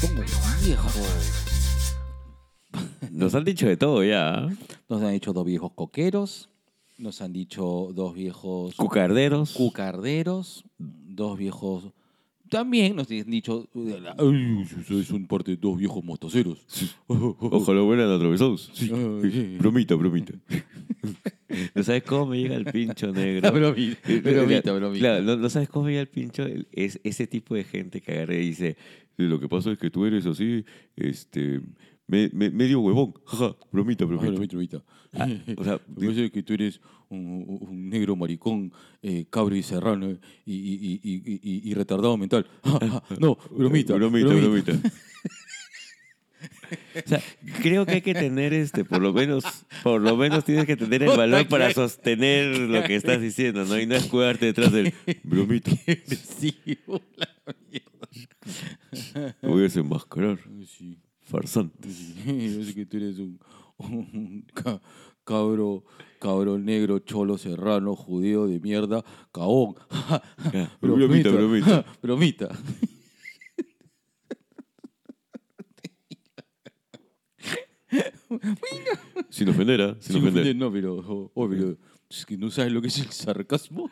Dos viejos. Nos han dicho de todo ya. ¿eh? Nos han dicho dos viejos coqueros. Nos han dicho dos viejos Cucarderos. cucarderos. Dos viejos. También nos han dicho. Ay, ustedes son parte de dos viejos motoceros. Ojalá vuelan atravesados. Sí. Ay, sí. Bromita, bromita. ¿No sabes cómo me llega el pincho negro? Bromita, Eh, bromita, mira, bromita. Claro, ¿no, no sabes cómo me llega el pincho? Es ese tipo de gente que agarra y dice, "Sí, lo que pasa es que tú eres así, este, me- me- medio huevón. Jaja, bromita, Ay, bromita. bromita, bromita. Ah, o sea, Me parece que tú eres un, un negro maricón, eh, cabro y serrano eh, y, y- y- y- y- y retardado mental. no, bromita. bromita, bromita. O sea, creo que hay que tener este, por lo menos, por lo menos tienes que tener el valor para sostener lo que estás diciendo, ¿no? Y no escudarte detrás del bromita. Sí, la mierda. Me voy a desenmascarar. Sí, Farsante. sí. Parece que tú eres un, un ca- cabro, cabro negro, cholo, serrano, judío de mierda, caón. Ya, Bromita, bromita. bromita. Sin ofender, ¿ah? Sin Sin ofender. ofender, no, pero, oh, oh, pero es que no sabes lo que es el sarcasmo.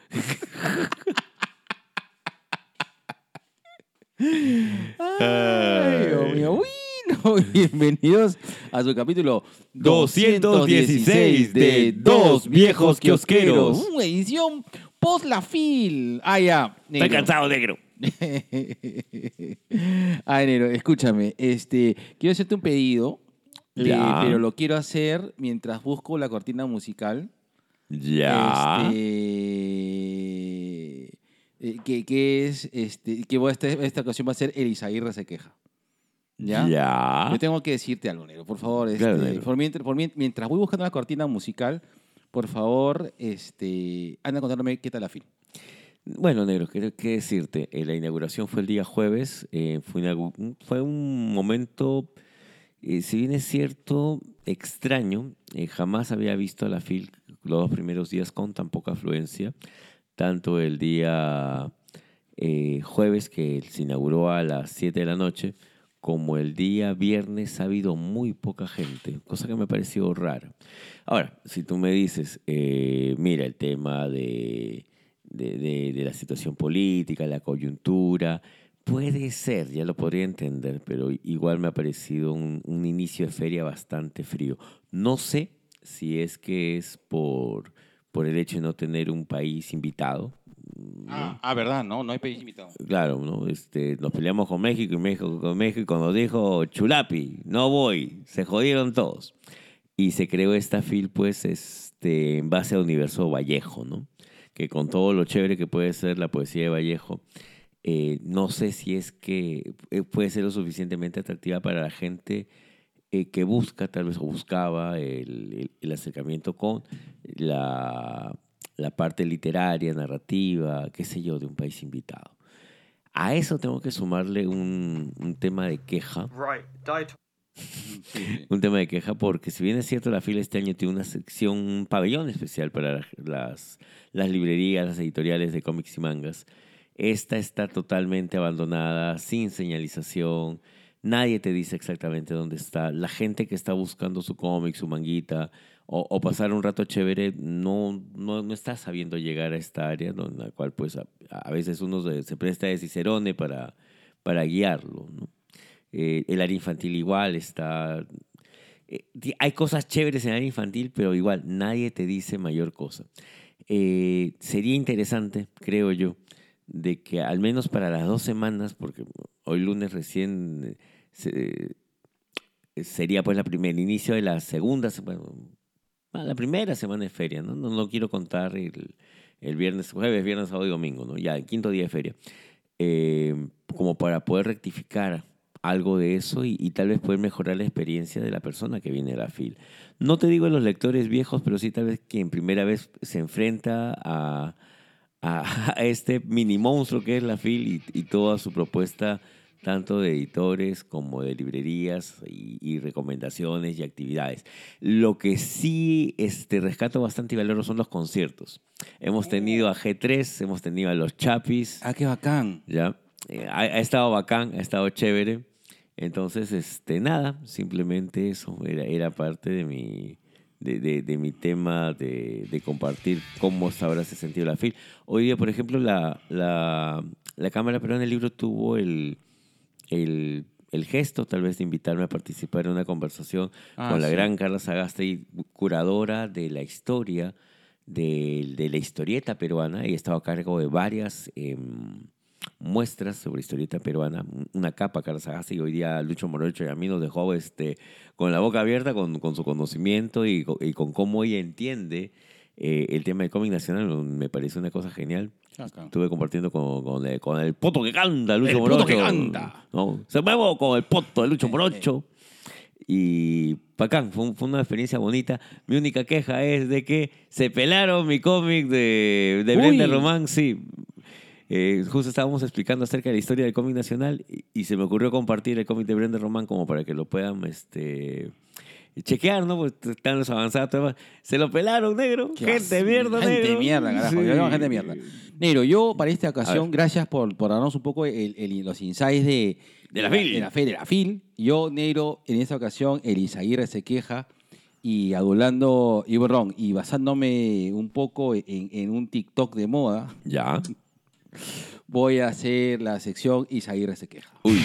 Ay, Dios mío. Bueno, bienvenidos a su capítulo 216 de Dos Viejos Kiosqueros. Una edición post la fil. Ah, ya. Estoy negro. cansado, negro. Ay, negro, escúchame. Este, quiero hacerte un pedido, eh, Ya. pero lo quiero hacer mientras busco la cortina musical. Ya. Este, eh, que, que es, este, que voy a esta, esta ocasión va a ser Elisaguirre se queja. ¿Ya? Ya. Yo tengo que decirte algo, negro, por favor. Claro, este, negro. por mientras, por mientras voy buscando la cortina musical, por favor, este, anda contándome qué tal la film. Bueno, negro, qué, qué decirte. Eh, la inauguración fue el día jueves. eh, fue, un momento, eh, si bien es cierto, extraño. eh, jamás había visto a la FIL los dos primeros días con tan poca afluencia. Tanto el día jueves, que se inauguró a las 7 de la noche, como el día viernes ha habido muy poca gente, cosa que me pareció rara. Ahora, si tú me dices, eh, mira, el tema de, de, la situación política, la coyuntura, puede ser, ya lo podría entender, pero igual me ha parecido un, un inicio de feria bastante frío. No sé si es que es por, por el hecho de no tener un país invitado. ¿No? Ah, verdad, no, no hay país invitado. Claro, ¿no? Este, nos peleamos con México y México con México nos dijo Chulapi, no voy, se jodieron todos. Y se creó esta FIL, pues, este, en base al universo Vallejo, ¿no? Que con todo lo chévere que puede ser la poesía de Vallejo, eh, no sé si es que eh, puede ser lo suficientemente atractiva para la gente eh, que busca, tal vez, o buscaba el acercamiento con la, la parte literaria, narrativa, qué sé yo, de un país invitado. A eso tengo que sumarle un, un tema de queja, Right, un tema de queja porque si bien es cierto la fila este año tiene una sección, un pabellón especial para las, las librerías, las editoriales de cómics y mangas, esta está totalmente abandonada, sin señalización, nadie te dice exactamente dónde está, la gente que está buscando su cómic, su manguita o, pasar un rato chévere no, no, no está sabiendo llegar a esta área ¿no? en la cual pues a, veces uno se, presta de cicerone para, para guiarlo. Eh, el área infantil igual está... eh, hay cosas chéveres en el área infantil, pero igual nadie te dice mayor cosa. Eh, sería interesante, creo yo, de que al menos para las dos semanas, porque hoy lunes recién se- sería pues la primera, inicio de la segunda semana, ah, la primera semana de feria, ¿no? No, no quiero contar el, el viernes, jueves, viernes, sábado y domingo, ¿no? Ya el quinto día de feria. Eh, como para poder rectificar algo de eso y, tal vez poder mejorar la experiencia de la persona que viene a la FIL. No te digo los lectores viejos, pero sí tal vez quien primera vez se enfrenta a, a, a este mini monstruo que es la FIL y toda su propuesta tanto de editores como de librerías y, y recomendaciones y actividades. Lo que sí este, rescato bastante y valoro son los conciertos. Hemos tenido a G3, hemos tenido a los Chapis, Ah, qué bacán. ¿ya? Eh, ha, ha estado bacán, ha estado chévere. Entonces, este, nada, simplemente eso era, era parte de mi, de, de- de mi tema de, de compartir cómo se ha sentido la FIL. Hoy día, por ejemplo, la, la, la Cámara Peruana del Libro tuvo el, el, el gesto tal vez de invitarme a participar en una conversación Ah, con la sí. gran Carla Sagasti, curadora de la historia de, de la historieta peruana y estaba a cargo de varias em, muestras sobre historieta peruana, una capa Carla Sagasti y hoy día Lucho Morocho y a mí nos dejó este, con la boca abierta con, con su conocimiento y, y con cómo ella entiende eh, el tema del cómic nacional, me parece una cosa genial. Estuve compartiendo con, con el, con el poto que canta, Lucho El Morocho. poto que canta. ¿no? Se muevo con el poto de Lucho Morocho. Y bacán, fue, fue una experiencia bonita. Mi única queja es de que se pelaron mi cómic de, de. Brenda Román, sí. Eh, justo estábamos explicando acerca de la historia del cómic nacional y, y se me ocurrió compartir el cómic de Brenda Román como para que lo puedan este, chequear, ¿no? Pues están los avanzados. todo. Se lo pelaron, negro. Gente de mierda, Gente negro. de mierda, carajo. Sí. Yo llamo gente de mierda. Negro, yo para esta ocasión, gracias por, por darnos un poco el- el- los insights de, De la FIL. De la, fe, de la FIL. Yo, Negro, en esta ocasión, Elizaguirre se queja y adulando, y perdón, y basándome un poco en, en un TikTok de moda, Ya. voy a hacer la sección Isaguirre se queja. Uy.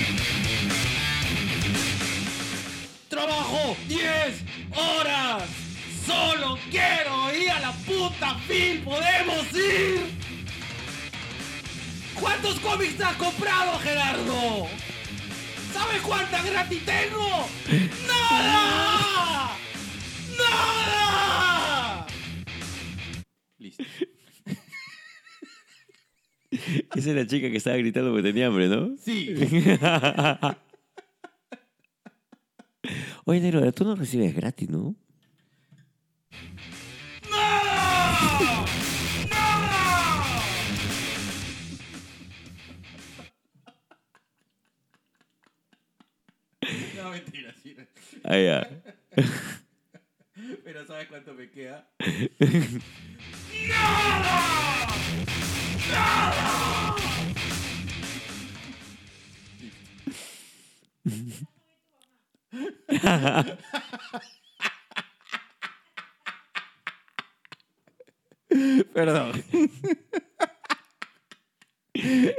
10 horas. Solo quiero ir a la puta FIL. ¿Podemos ir? ¿Cuántos cómics has comprado, Gerardo? ¿Sabes cuánta gratis tengo? ¡Nada! ¡Nada! Listo. Esa es la chica que estaba gritando porque tenía hambre, ¿no? Sí. Oye, negro, tú no recibes gratis, ¿no? No, mentira, sí. Ah, ya. Pero ¿sabes cuánto me queda? Perdón.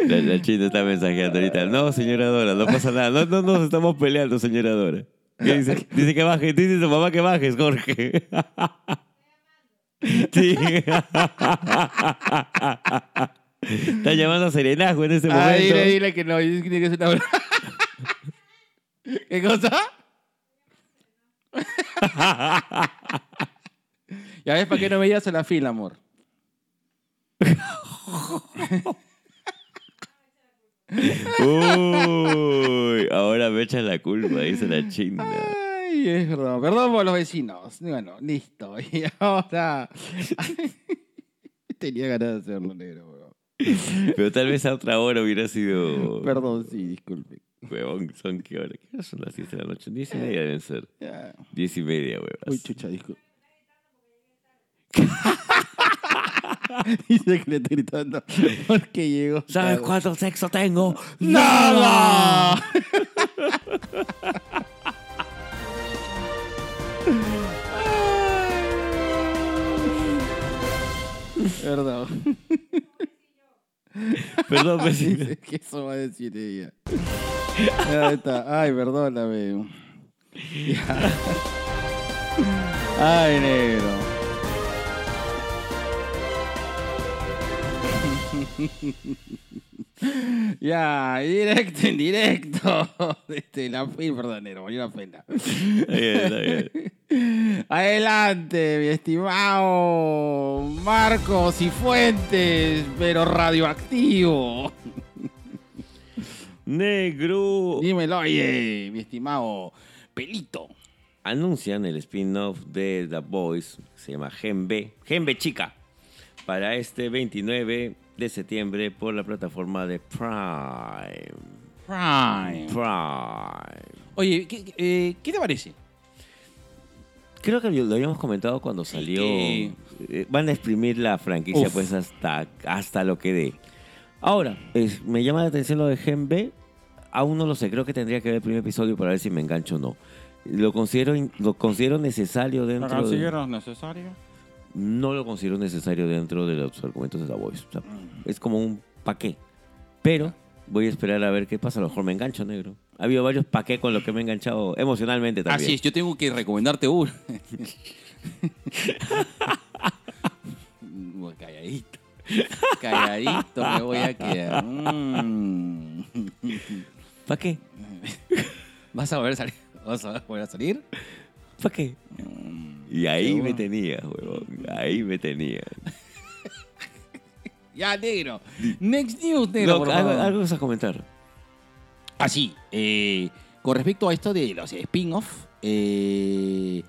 La, la china está mensajeando ahorita. No, señora Dora, no pasa nada. No, no nos estamos peleando, señora Dora. ¿Qué dice? Dice que baje. Dice su mamá que bajes, Jorge. Sí. Está llamando a Serenazgo en este momento. dile, dile que no, dice que es una ¿Qué cosa? Ya ves, ¿para qué no veías a la fila, amor? Uy, ahora me echan la culpa, dice la china. Ay, es verdad. Perdón por los vecinos. Bueno, listo. Y ahora... Tenía ganas de hacerlo, negro. weón. Pero tal vez a otra hora hubiera sido. Perdón, sí, disculpe. Huevón, ¿son qué hora? ¿Qué hora son las 10 de la noche? 10 y media deben ser. Ya. 10 y media, huevas. Uy, chucha, disculpe. Dice que le estoy gritando porque llegó. ¿Sabes tarde. cuánto sexo tengo? ¡Nada! Perdón. Perdón, vecino. Dice que eso va a decir ella. Ahí está. Ay, perdóname. Ya. Ay, negro. Ya, directo, en directo. Este, la perdón, negro, dio una pena. Está bien, está bien. Adelante, mi estimado Marcos y Fuentes, pero radioactivo. Negro. Dímelo, oye, mi estimado Pelito. Anuncian el spin-off de The Boys, que se llama Gen B, Gen B Chica, para este 29 de septiembre por la plataforma de Prime. Prime. Prime. Oye, ¿qué, eh, ¿qué te parece? Creo que lo habíamos comentado cuando salió. eh, Van a exprimir la franquicia Uf. pues hasta, hasta lo que dé. Ahora, es- me llama la atención lo de Gen B. Aún no lo sé, creo que tendría que ver el primer episodio para ver si me engancho o no. Lo considero, lo considero necesario dentro de, necesario? No lo considero necesario dentro de los argumentos de The Voice. O sea, es como un paqué. Pero voy a esperar a ver qué pasa. A lo mejor me engancho, negro. Ha habido varios paqués con los que me he enganchado emocionalmente también. Así es, yo tengo que recomendarte uno. Calladito. Calladito me voy a quedar. Mm. ¿Para qué? ¿Vas a volver a salir? ¿Vas a volver a salir? ¿Para qué? Mm. Y ahí me tenía, huevón. Ahí me tenía. Ya, negro. Next news, negro. No, por algo, favor. algo vas a comentar. Ah, sí. eh, con respecto a esto de los spin-off, eh,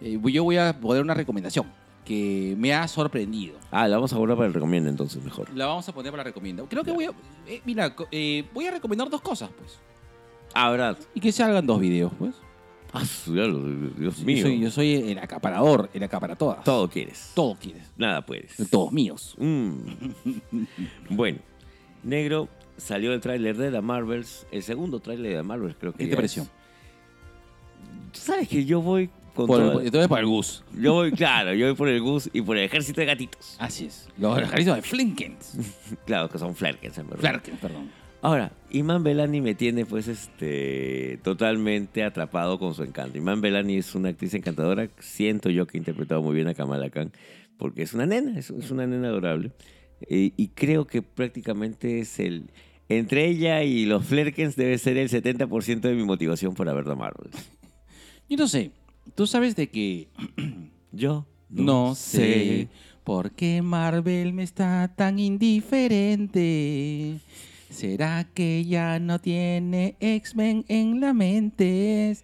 eh, yo voy a poner una recomendación que me ha sorprendido. Ah, la vamos a guardar para el recomiendo entonces, mejor. La vamos a poner para la recomienda. Creo que voy a. eh, mira, co- eh, voy a recomendar dos cosas, pues. Ah, ¿verdad? Y que se hagan dos videos, pues. Ah, su Dios Yo mío. soy, yo soy el acaparador, el acaparatodas. Todo quieres. Todo quieres. Nada puedes. Todos míos. Mm. bueno, Negro salió el tráiler de The Marvels, el segundo tráiler de The Marvels creo que ¿Qué ya te pareció? es. Tú sabes que yo voy con Por, por- entonces para el Gus. Yo voy, claro, yo voy por el Gus y por el ejército de gatitos. Así es. Los ejércitos de Flinkens. Claro, que son flerkens, en verdad. Flarkens, perdón. Ahora, Iman Belani me tiene pues este totalmente atrapado con su encanto. Iman Belani es una actriz encantadora. Siento yo que ha interpretado muy bien a Kamala Khan porque es una nena, es, es una nena adorable. Y creo que prácticamente es el... Entre ella y los Flerkens debe ser el 70% de mi motivación para ver The Marvel. Yo no sé. Tú sabes de que Yo no sé por qué Marvel me está tan indiferente. ¿Será que ya no tiene X-Men en la mente?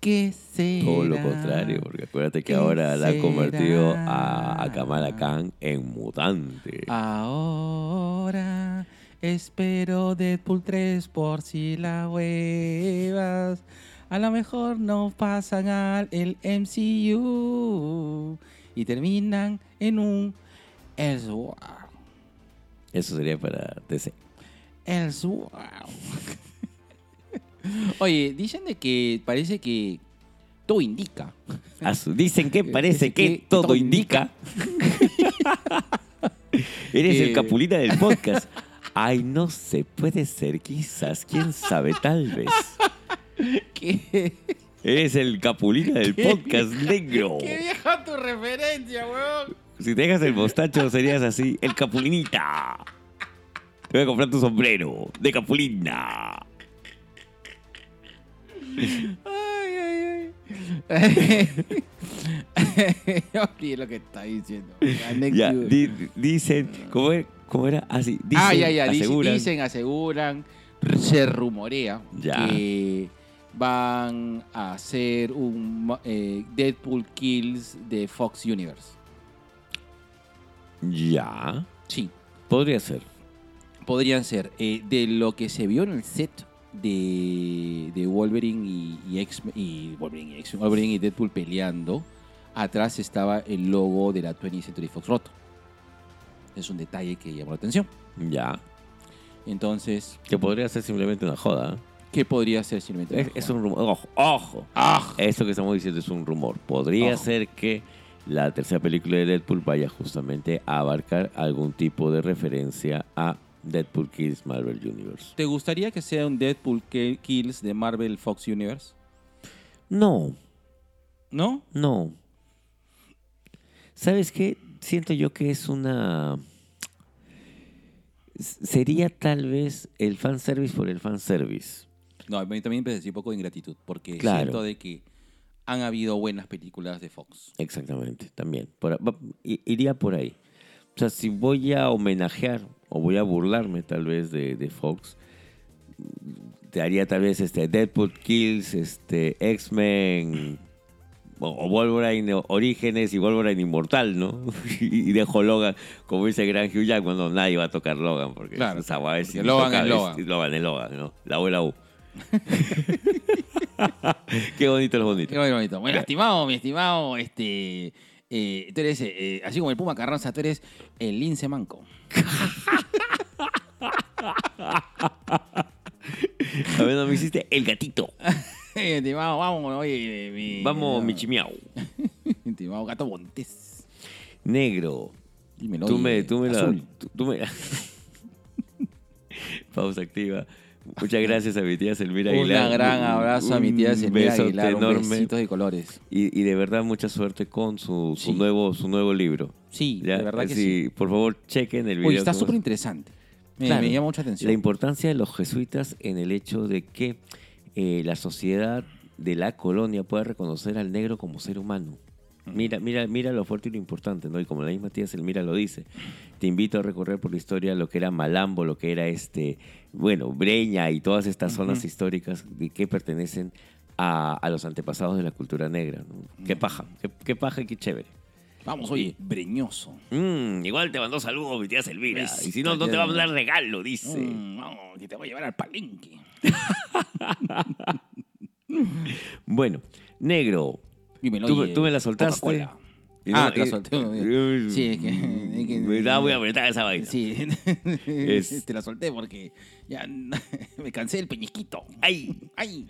¿Qué será? Todo lo contrario, porque acuérdate que ¿Qué ahora la ha convertido a, a? Kamala Khan en mutante. Ahora espero Deadpool 3 por si la huevas. A lo mejor no pasan al el MCU y terminan en un Elseworld. Eso sería para DC. Elseworld. Oye, dicen de que parece que todo indica. Dicen que parece que- todo, todo indica. Eres Que- el capulina del podcast. Ay, no sé, puede ser, quizás, quién sabe, tal vez. Que Eres el capulina del podcast negro. ¡Qué vieja tu referencia, weón! Si te dejas el mostacho, serías así, el capulinita. Te voy a comprar tu sombrero de capulina. Ay, ay, ay. Olvidé lo que está diciendo. Ya, Ya, di- dicen, ¿cómo era? ¿Cómo era? Así, dicen, ah, ya, ya. dice- aseguran. Dicen, aseguran, se rumorea Ya. que van a hacer un eh, Deadpool Kills de Fox Universe. Ya, Sí, podría ser. podrían ser. Eh, de lo que se vio en el set de, de Wolverine y, y X y Wolverine y, X- Wolverine y Deadpool peleando, atrás estaba el logo de la 20th Century Fox roto. Es un detalle que llamó la atención. Ya. Entonces, Que podría ser simplemente una joda. ¿Qué podría ser simplemente? Es, es un rumor. Ojo, ojo. ¡Ah! Esto que estamos diciendo es un rumor. Podría Ojo. ser que la tercera película de Deadpool vaya justamente a abarcar algún tipo de referencia a Deadpool Kills Marvel Universe. ¿Te gustaría que sea un Deadpool Kills de Marvel Fox Universe? No, ¿No? no. ¿Sabes qué? Siento yo que es una... Sería tal vez el fanservice por el fanservice. No, a mí también me pareció un poco de ingratitud, porque Claro. siento de que han habido buenas películas de Fox. Exactamente, también. Por- va- iría por ahí. O sea, si voy a homenajear o voy a burlarme tal vez de, de Fox, este, haría tal vez este, Deadpool Kills, este, X-Men o, o Wolverine Orígenes y Wolverine Inmortal, ¿no? y dejo Logan, como dice Gran Hugh Jackman, no, nadie va a tocar Logan porque Claro, esa guay es porque Logan es Logan. Logan es Logan, ¿no? La U la U. Qué bonito es bonito. Qué bonito. Bueno, estimado, mi estimado, este. eh, tú eres, eh, así como el Puma Carranza, tú eres el lince manco. A ver, no me hiciste el gatito. estimado, vamos, oye, mi. Vamos, Michimiao. Estimado gato Montes. Negro. Dímelo, Tú me, tú me la. tú me- Pausa activa. Muchas gracias a mi tía Selmira Un Aguilar. gran abrazo a mi tía Un Selmira Aguilar. Un enorme. besitos de colores. Y, y de verdad, mucha suerte con su, su Sí. nuevo, su nuevo libro. Sí, ¿ya? de verdad que sí. Por favor, chequen el video. Oye, está ¿cómo súper es? interesante. Me, Claro. me llama mucha atención. La importancia de los jesuitas en el hecho de que eh, la sociedad de la colonia pueda reconocer al negro como ser humano. Mira, mira, mira lo fuerte y lo importante, ¿no? Y como la misma tía Selmira lo dice, te invito a recorrer por la historia lo que era Malambo, lo que era este, bueno, Breña y todas estas zonas históricas de que pertenecen a, a los antepasados de la cultura negra. ¿no? Qué paja, qué, qué paja y qué chévere. Vamos, oye, breñoso. Mm, igual te mandó saludos mi tía. Besito, Y si no, no te va a mandar regalo, dice. Mm, vamos, que te voy a llevar al palenque. Bueno, negro, Dímelo, Tú, me- oye, tú me la soltaste. Y Ah, no- te la solté. y- Sí, es que- es que- Me da muy apretada esa vaina. Sí, Es- te la solté porque ya me cansé del peñisquito. ¡Ay! ¡Ay!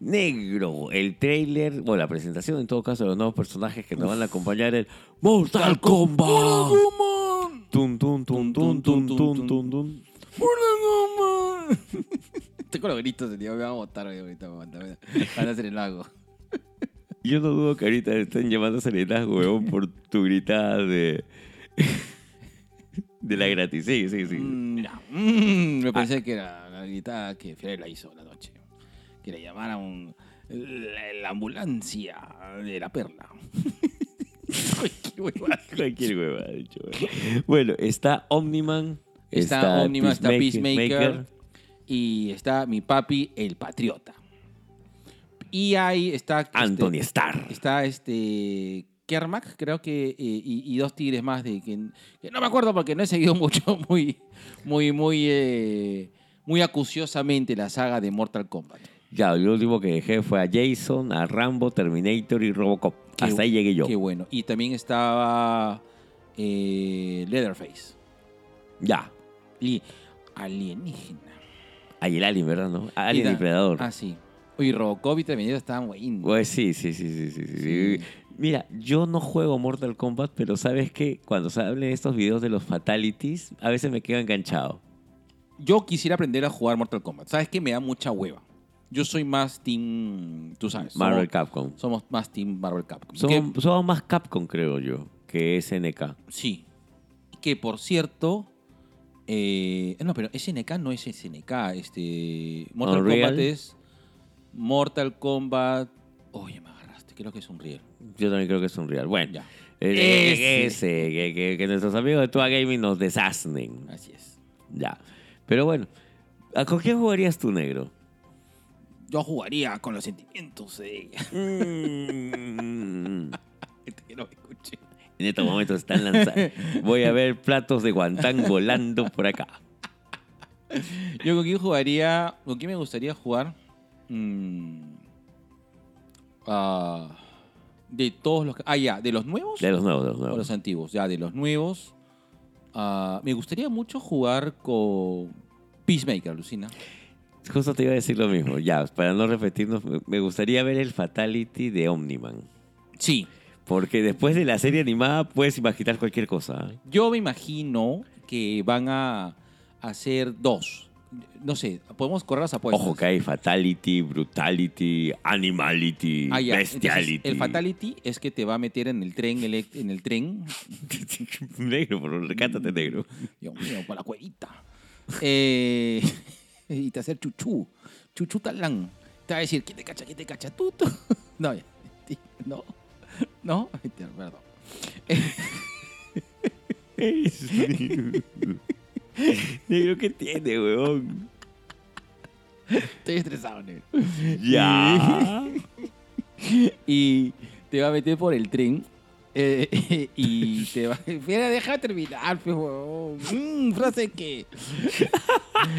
Negro, el trailer, o la presentación en todo caso de los nuevos personajes que nos van a acompañar el Mortal Kombat. Tum, tum, tum, tum, tum, tum, tum, tum. Tengo los gritos, tío, me van a botar ahorita. me a- Van a hacer el lago. Yo no dudo que ahorita estén llamando a serenazgo, huevón, por tu gritada de... de la gratis. Sí, sí, sí. Mm, ya. Mm, me pensé que era la gritada que Fiorella la hizo la noche. Que le llamaran la, la ambulancia de la perla. Cualquier hueva, de hecho. huevón. Bueno, está Omniman. Está, Omniman, está Peacemaker. y está mi papi, el patriota. Y ahí está... este, Anthony Starr. Está este... Kermac, creo que, eh, y, y dos tigres más de que, que no me acuerdo porque no he seguido mucho, muy, muy, muy, eh, muy acuciosamente la saga de Mortal Kombat. Ya, lo último que dejé fue a Jason, a Rambo, Terminator y Robocop. Qué Hasta ahí llegué yo. Qué bueno. Y también estaba eh, Leatherface. Ya. Y alienígena. Ahí el Alien, ¿verdad? ¿No? Alien Y y da- Predador. Ah, sí. Oye, Robocop y Terminator estaban buenos. Pues sí, sí, sí, sí, sí, sí. Mira, yo no juego Mortal Kombat, pero sabes que cuando se hablan estos videos de los fatalities, a veces me quedo enganchado. Yo quisiera aprender a jugar Mortal Kombat. ¿Sabes qué? Me da mucha hueva. Yo soy más team... Tú sabes. Marvel somos, Capcom. somos más team Marvel Capcom. Somos, Que- somos más Capcom, creo yo, que SNK. sí. Que, por cierto... eh, no, pero SNK no es SNK. Este, Mortal Unreal. Kombat es... Mortal Kombat... Oye, me agarraste. Creo que es un real. Yo también creo que es un real. Bueno, Ya. ese, Ese. que, que- que nuestros amigos de Tua Gaming nos desasnen. Así es. Ya. Pero bueno, ¿a con quién jugarías tú, negro? Yo jugaría con los sentimientos de ella. Mm. Que no me escuche. En estos momentos están lanzando. Voy a ver platos de guantán volando por acá. Yo con quién jugaría. ¿Con quién me gustaría jugar? Mm, ah, de todos los. Ah, ya, de los nuevos De los nuevos, de los o nuevos. los antiguos. Ya, de los nuevos. ah, me gustaría mucho jugar con Peacemaker, Lucina. Justo te iba a decir lo mismo. Ya, para no repetirnos, me- me gustaría ver el Fatality de Omniman. Sí. Porque después de la serie animada puedes imaginar cualquier cosa. ¿eh? Yo me imagino que van a hacer dos. No sé, podemos correr las apuestas. Ojo que hay Fatality, Brutality, Animality, Ah, ya. Bestiality. Entonces, el fatality es que te va a meter en el tren, en el tren. negro, por favor, recátate negro. Dios mío, para la cuevita. Eh, y te hacer chuchú. Chuchú talán. Te va a decir, ¿quién te cacha? ¿Quién te cacha? Tú, tú. No, ya. no. No, perdón. negro, ¿qué tiene, weón? Estoy estresado, negro. Ya. Y te va a meter por el tren. eh, y te va. Mira, deja terminar, pues, huevón. Mm, frase que.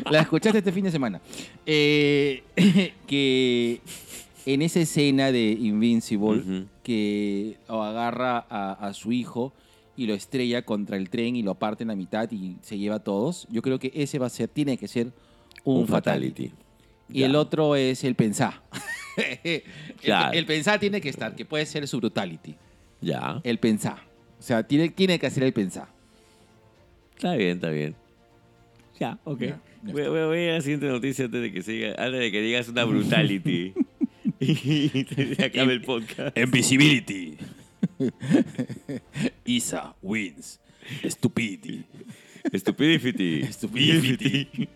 La escuchaste este fin de semana. Eh, que en esa escena de Invincible, Ujú. que agarra a, a su hijo y lo estrella contra el tren y lo parte en la mitad y se lleva a todos. Yo creo que ese va a ser, tiene que ser un, Un fatality. fatality. Y Ya. el otro es el pensar. el, Claro. el pensar tiene que estar, que puede ser su brutality. Ya. El pensar. O sea, tiene, tiene que hacer el pensar. Está bien, está bien. Ya, ok. Ya, ya voy, voy- voy a la siguiente noticia antes de que siga, antes de que digas una brutality. y se acabe el podcast. Invisibility. Isa wins. Stupidity. Stupidity. Stupidity.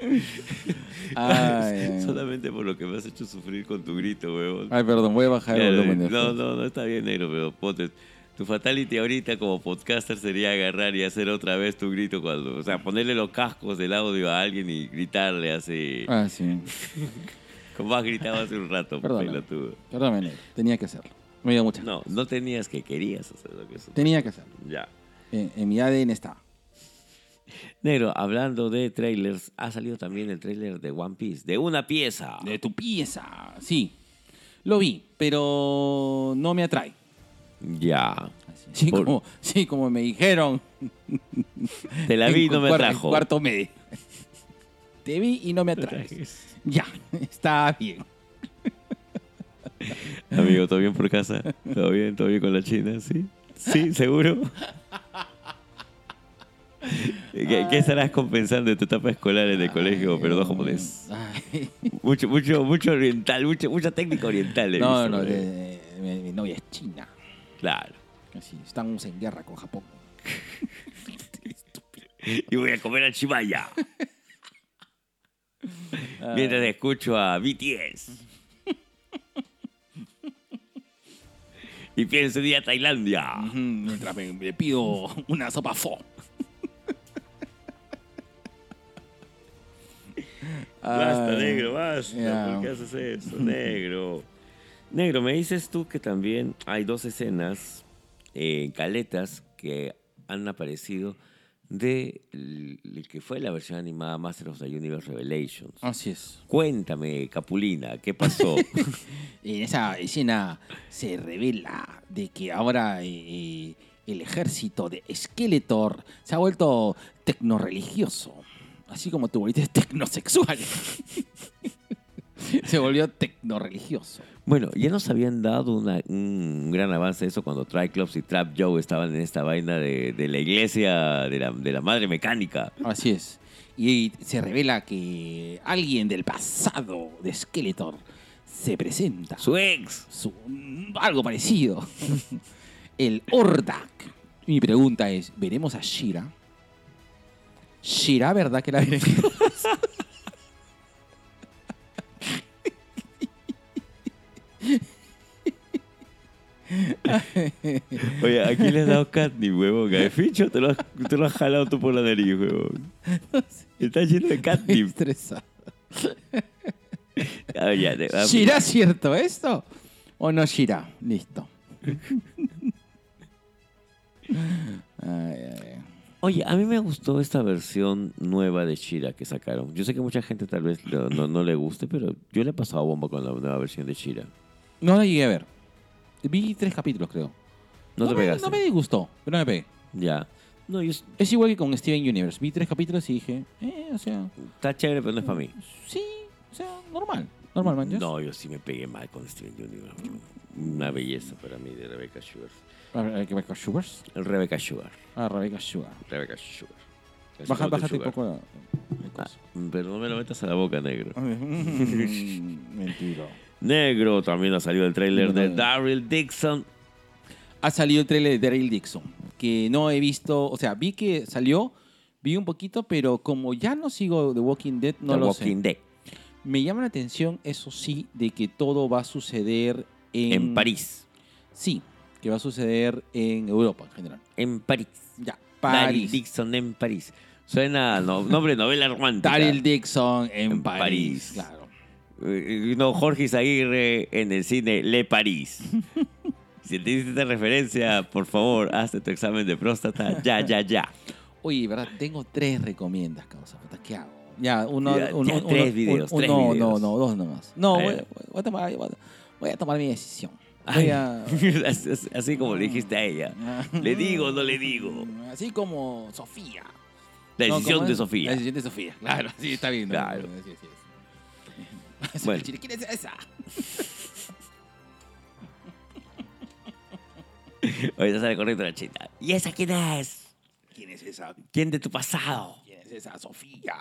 Ay. Solamente por lo que me has hecho sufrir con tu grito, huevón. Ay, perdón, voy a bajar el volumen. no, no, no está bien, negro, pero ponte. Tu fatality ahorita como podcaster sería agarrar y hacer otra vez tu grito cuando. O sea, ponerle los cascos del audio a alguien y gritarle así. Ah, sí. Como has gritado hace un rato, pelotudo. Perdóname. Tenía que hacerlo. Me dio mucha. No, no tenías que querías hacer lo que eso. Tenía que hacerlo. Ya. En, en mi ADN estaba. Negro, hablando de trailers, ha salido también el trailer de One Piece, de una pieza. De tu pieza. Sí. Lo vi, pero no me atrae. Ya. Sí, Por- como, sí, como me dijeron. Te la vi y en no me cuar- atrajo. en cuarto medio. Te vi y no me atraes. Ya, está bien. Amigo, ¿todo bien por casa? ¿Todo bien? ¿Todo bien con la China? ¿Sí? ¿Sí? ¿Seguro? ¿Qué, qué estarás compensando de tu etapa escolar en el colegio, pero no japonés? Ay. Mucho, mucho, mucho oriental, mucho, mucha técnica oriental. he No, visto, no, eh. de- de- mi, mi novia es china. Claro. Así, estamos en guerra con Japón. Y voy a comer al Chibaya. Mientras escucho a BTS. y pienso en ir a Tailandia. Mientras me, me pido una sopa fo. Basta, negro, basta. ¿Por qué haces eso, negro? Negro, me dices tú que también hay dos escenas en caletas que han aparecido de l- l- que fue la versión animada Master of the Universe Revelations. Así es. Cuéntame, Capulina, ¿qué pasó? En esa escena se revela de que ahora eh, eh, el ejército de Skeletor se ha vuelto tecnoreligioso. Así como tu bolita es tecnosexual. se volvió tecnoreligioso. bueno, ya nos habían dado una- un gran avance de eso cuando Triclops y Trap Joe estaban en esta vaina de, de la iglesia de la, de la madre mecánica. Así es. Y se revela que alguien del pasado de Skeletor se presenta. Su ex. Su- algo parecido. El Ordak. Mi pregunta es, ¿veremos a Shira? ¿Shira, verdad que la veremos? Oye, aquí le has dado catnip, huevón. ¿A Ficho te lo, has, te lo has jalado tú por la nariz, huevón. Está lleno de catnip. Estresado. Ah, ya, te- ah, ¿Shira cierto esto? ¿O no Shira? Listo. Ay, ay, ay. Oye, a mí me gustó esta versión nueva de Shira que sacaron. Yo sé que mucha gente tal vez lo- no, no le guste, pero yo le he pasado bomba con la nueva versión de Shira. No la llegué a ver. Vi tres capítulos, creo. No, te me, pegaste. No me disgustó, pero no me pegué. Ya. No, yo, Es igual que con Steven Universe. Vi tres capítulos y dije, eh, o sea, está chévere, pero no es para mí. sí, o sea, normal. Normal, man. No, yo sí me pegué mal con Steven Universe. Una belleza para mí de Rebecca Sugar. Ver, ¿Rebecca Sugars? Rebecca Sugar. Ah, Rebecca Sugar. Rebecca Sugar. Es Baja, bájate un sugar. poco la, la Ah, cosa. pero no me lo metas a la boca, negro. Mm, Mentira. Negro también ha salido el tráiler de. Daryl Dixon. Ha salido el trailer de Daryl Dixon, que no he visto, o sea, vi que salió, vi un poquito, pero como ya no sigo The Walking Dead, no The lo Walking sé. Dead. Me llama la atención, eso sí, de que todo va a suceder en... En París. Sí, que va a suceder en Europa en general. En París. Ya, Daryl París. Dixon en París. Suena no, nombre de novela romántica. Daryl Dixon en, En París. París. Claro. No, Jorge Izaguirre en el cine Le París. si entendiste esta referencia, por favor, hazte tu examen de próstata. Ya, ya, ya. Oye, ¿verdad? Tengo tres recomiendas, causa. ¿Qué hago? Ya, uno. Ya, uno- ya, uno- tres videos, un- tres no, videos. no, no, dos nomás. No, voy, a tomar, voy a- tomar mi decisión. Voy Ay. a. así, como le dijiste a ella. ¿Le digo o no le digo? Así como Sofía. La decisión ¿cómo de? Sofía. La decisión de Sofía. Claro, sí, está bien. Claro. Sí, sí, sí. Bueno. ¿Quién es esa? Ahorita sale corriendo la chita. ¿Y esa quién es? ¿Quién es esa? ¿Quién de tu pasado? ¿Quién es esa Sofía?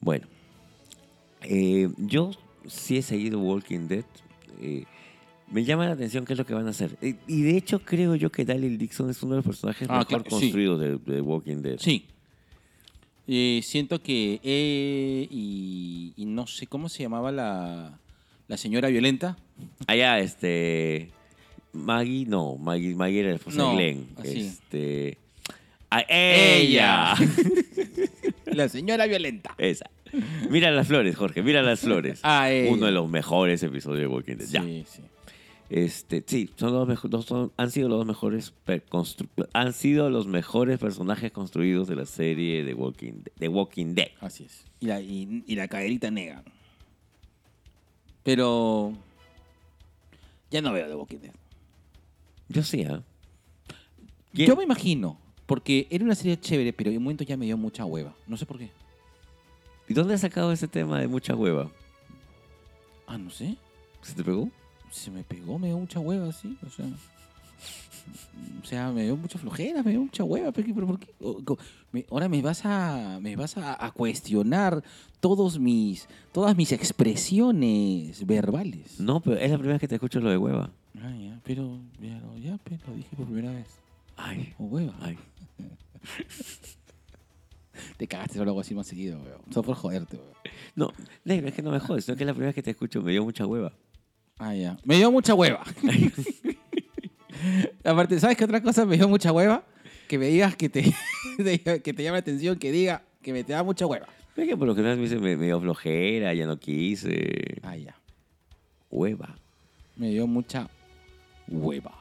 Bueno, eh, yo sí he seguido Walking Dead. eh, me llama la atención qué es lo que van a hacer. Eh, y de hecho creo yo que Daryl Dixon es uno de los personajes Ah, mejor claro, sí. construidos de, de Walking Dead. Sí. Eh, siento que eh, y, y no sé cómo se llamaba la, la señora violenta. Allá, este... Maggie, no, Maggie, Maggie era la esposa No, de Glenn. así. Este... ¡A ella! la señora violenta. Esa. Mira las flores, Jorge, mira las flores. Ah. Uno de los mejores episodios de Walking Dead. Ya. Sí, sí. Este, sí, son los mejo- los- son- han sido los mejores han sido los mejores personajes construidos de la serie de Walking Dead, de Walking Dead. Así es. Y la, y, y la caderita negra. Pero ya no veo The Walking Dead. Yo sí, ¿ah? ¿Quién? Yo me imagino, porque era una serie chévere, pero en un momento ya me dio mucha hueva. No sé por qué. ¿Y dónde has sacado ese tema de mucha hueva? Ah, no sé. ¿Se te pegó? Se me pegó, me dio mucha hueva, sí. O sea, o sea me dio mucha flojera, me dio mucha hueva. Pero, pero ¿por qué? Ahora me vas a, me vas a, a cuestionar todos mis, todas mis expresiones verbales. No, pero es la primera vez que te escucho lo de hueva. Ah, ya, pero, pero ya, pero lo dije por primera vez. Ay, O hueva. ay. Te cagaste, solo hago así más seguido, weón. Solo por joderte, weón. No, negro, es que no me jodes, sino que es la primera vez que te escucho, me dio mucha hueva. Ah, ya. Me dio mucha hueva. Aparte, ¿sabes qué otra cosa me dio mucha hueva? Que me digas que te, que te llame la atención, que diga que me te da mucha hueva. Es que por lo general me dice, me, me dio flojera, ya no quise. Ah, ya. Hueva. Me dio mucha hueva.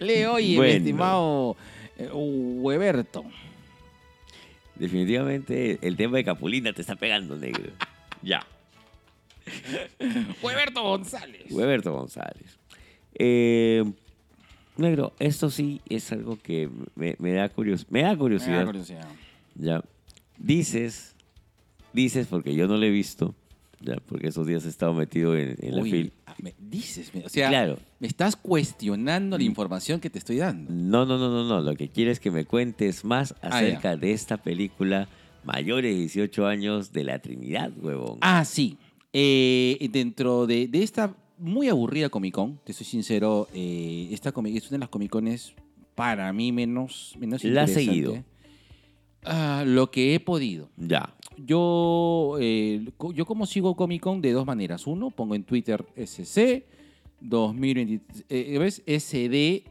Le oye, mi estimado eh, Hueberto. Definitivamente el tema de Capulina te está pegando, negro. ya. Hueberto González. Huberto González. Eh, negro, esto sí es algo que me, me da, curios me da Me curiosidad. da curiosidad. Ya. Dices, dices porque yo no lo he visto, ya, porque esos días he estado metido en, en la Uy, fil. ah, me dices, o sea, Claro. me estás cuestionando la información que te estoy dando. No, no, no, no, no. Lo que quiero es que me cuentes más Ah, acerca de esta película mayores de 18 años de la Trinidad, huevón. Ah, sí. Eh, dentro de, de esta muy aburrida Comic Con, te soy sincero, eh, esta comi- es una de las Comic Cones para mí menos, menos La interesante. seguido. Ah, lo que he podido. Ya. Yo, eh, yo como sigo Comic Con de dos maneras. Uno, pongo en Twitter SC 2023, eh, ¿ves? SD,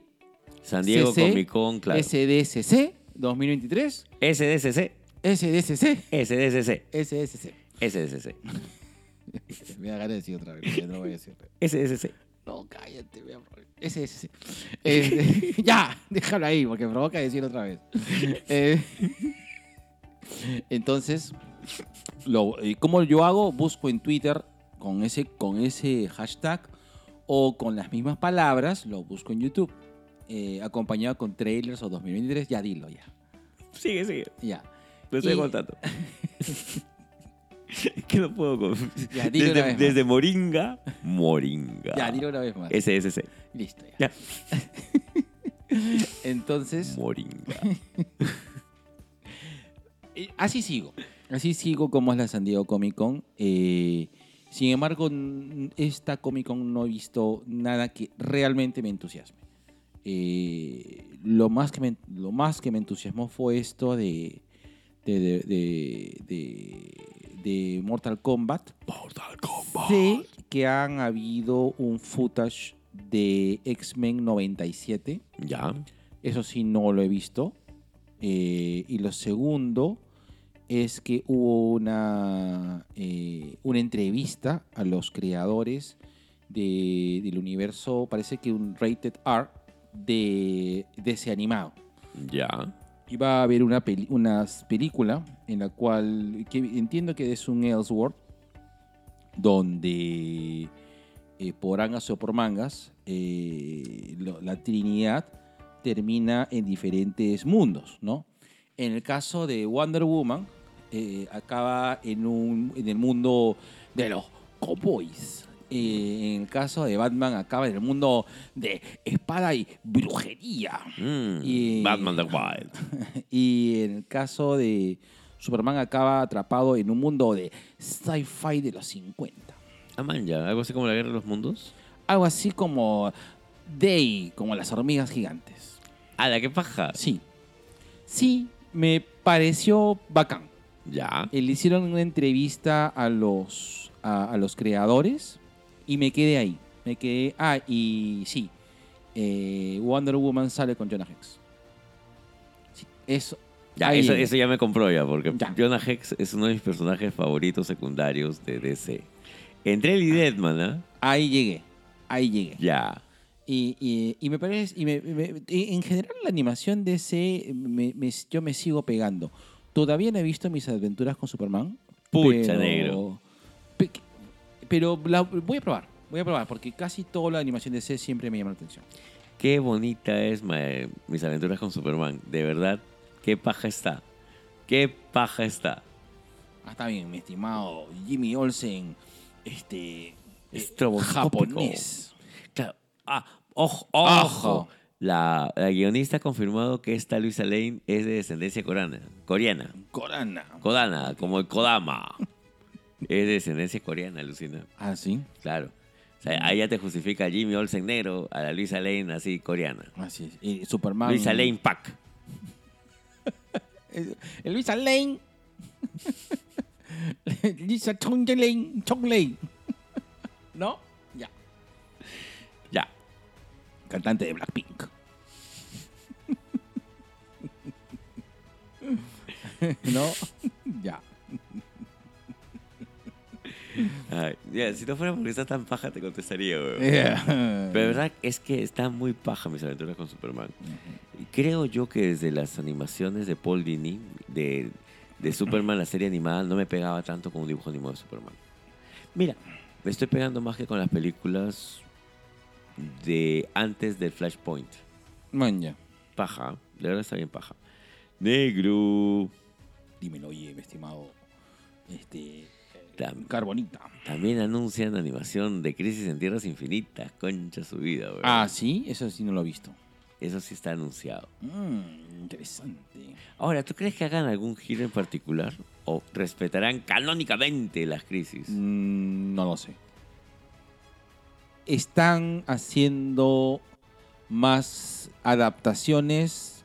San Diego CC, Comic Con, claro. SDCC 2023, SDCC, SDCC, SDCC, SDCC. SDCC, Me da ganas de decir otra vez, no lo voy a decir. SDCC. No, cállate, voy a ese. Este, ya, déjalo ahí, porque me provoca decir otra vez. Eh, entonces, lo, eh, ¿cómo yo hago? Busco en Twitter con ese, con ese hashtag o con las mismas palabras, lo busco en YouTube. eh, acompañado con trailers o 2023, ya dilo, ya. Sigue, sigue. Ya. Lo estoy Y- contando. Es que no puedo con... Ya, dilo una desde, vez más. desde Moringa, Moringa. Ya, dilo una vez más. SSC. Listo, ya. Ya. Entonces, Moringa. Eh, Así sigo. Así sigo como es la San Diego Comic Con. Eh, sin embargo, esta Comic Con no he visto nada que realmente me entusiasme. Eh, lo, más que me, lo más que me entusiasmó fue esto de, de, de, de- Mortal Kombat. Mortal Kombat. Sé que han habido un footage de X-Men 97. Ya. Eso sí, no lo he visto. Eh, y lo segundo es que hubo una, eh, una entrevista a los creadores de- del universo, parece que un rated R de, de ese animado. Ya. Iba a haber una, peli- una película en la cual, que entiendo que es un Elseworld, donde eh, por angas o por mangas, eh, la Trinidad termina en diferentes mundos, ¿no? En el caso de Wonder Woman, eh, acaba en, un, en el mundo de los cowboys. En el caso de Batman, acaba en el mundo de espada y brujería. Mm, Y- Batman the Wild. y en el caso de Superman, acaba atrapado en un mundo de sci-fi de los 50. Ah, man, ya. Algo así como la guerra de los mundos. Algo así como Day, como las hormigas gigantes. Ah, la que paja. Sí. Sí, me pareció bacán. Ya. Eh, Le hicieron una entrevista a los, a, a los creadores y me quedé ahí. Me quedé. Ah, y sí. eh, Wonder Woman sale con Jonah Hex. Sí, eso. Ya, eso, eso ya me compró ya, porque Ya. Jonah Hex es uno de mis personajes favoritos secundarios de DC. Entre él y Deadman, ¿ah? Ahí llegué. Ahí llegué. Ya. Y, y- y me parece. Y me- me- y en general, la animación de ese. me- me- yo me sigo pegando. Todavía no he visto mis aventuras con Superman. Pucha, negro. Pe- Pero la- voy a probar. Voy a probar, porque casi toda la animación de ese siempre me llama la atención. Qué bonita es mis aventuras con Superman. De verdad, qué paja está. Qué paja está. Ah, está bien, mi estimado Jimmy Olsen. Este. eh, japonés. Claro. Ah, ojo, Ojo. ojo. La, la guionista ha confirmado que esta Luisa Lane es de descendencia coreana. Coreana. Corana. Kodana, como el Kodama. es de descendencia coreana, Lucina. Ah, sí. Claro. O sea, ahí ya te justifica a Jimmy Olsen negro, a la Luisa Lane así coreana. Así es. Y Superman. Luisa Lane Pack. Eh, Luisa Lane. Lisa Chong Lane. Chong Lane. ¿No? Ya. Ya. Cantante de Blackpink. ¿No? Ya. Ay, si no fuera porque está tan paja, te contestaría, weón. Yeah. Pero de verdad es que está muy paja mis aventuras con Superman. Y creo yo que desde las animaciones de Paul Dini, de, de Superman, la serie animada, no me pegaba tanto con un dibujo animado de Superman. Mira, me estoy pegando más que con las películas de antes del Flashpoint. Man, ya. Paja, de verdad está bien paja. Negro. Dímelo, oye, mi estimado. Este. Tam- Carbonita. También anuncian animación de Crisis en Tierras Infinitas. Concha su vida. Ah, sí, eso sí no lo he visto. Eso sí está anunciado. Mm, interesante. Ahora, ¿tú crees que hagan algún giro en particular? ¿O respetarán canónicamente las crisis? Mm, no lo sé. Están haciendo más adaptaciones,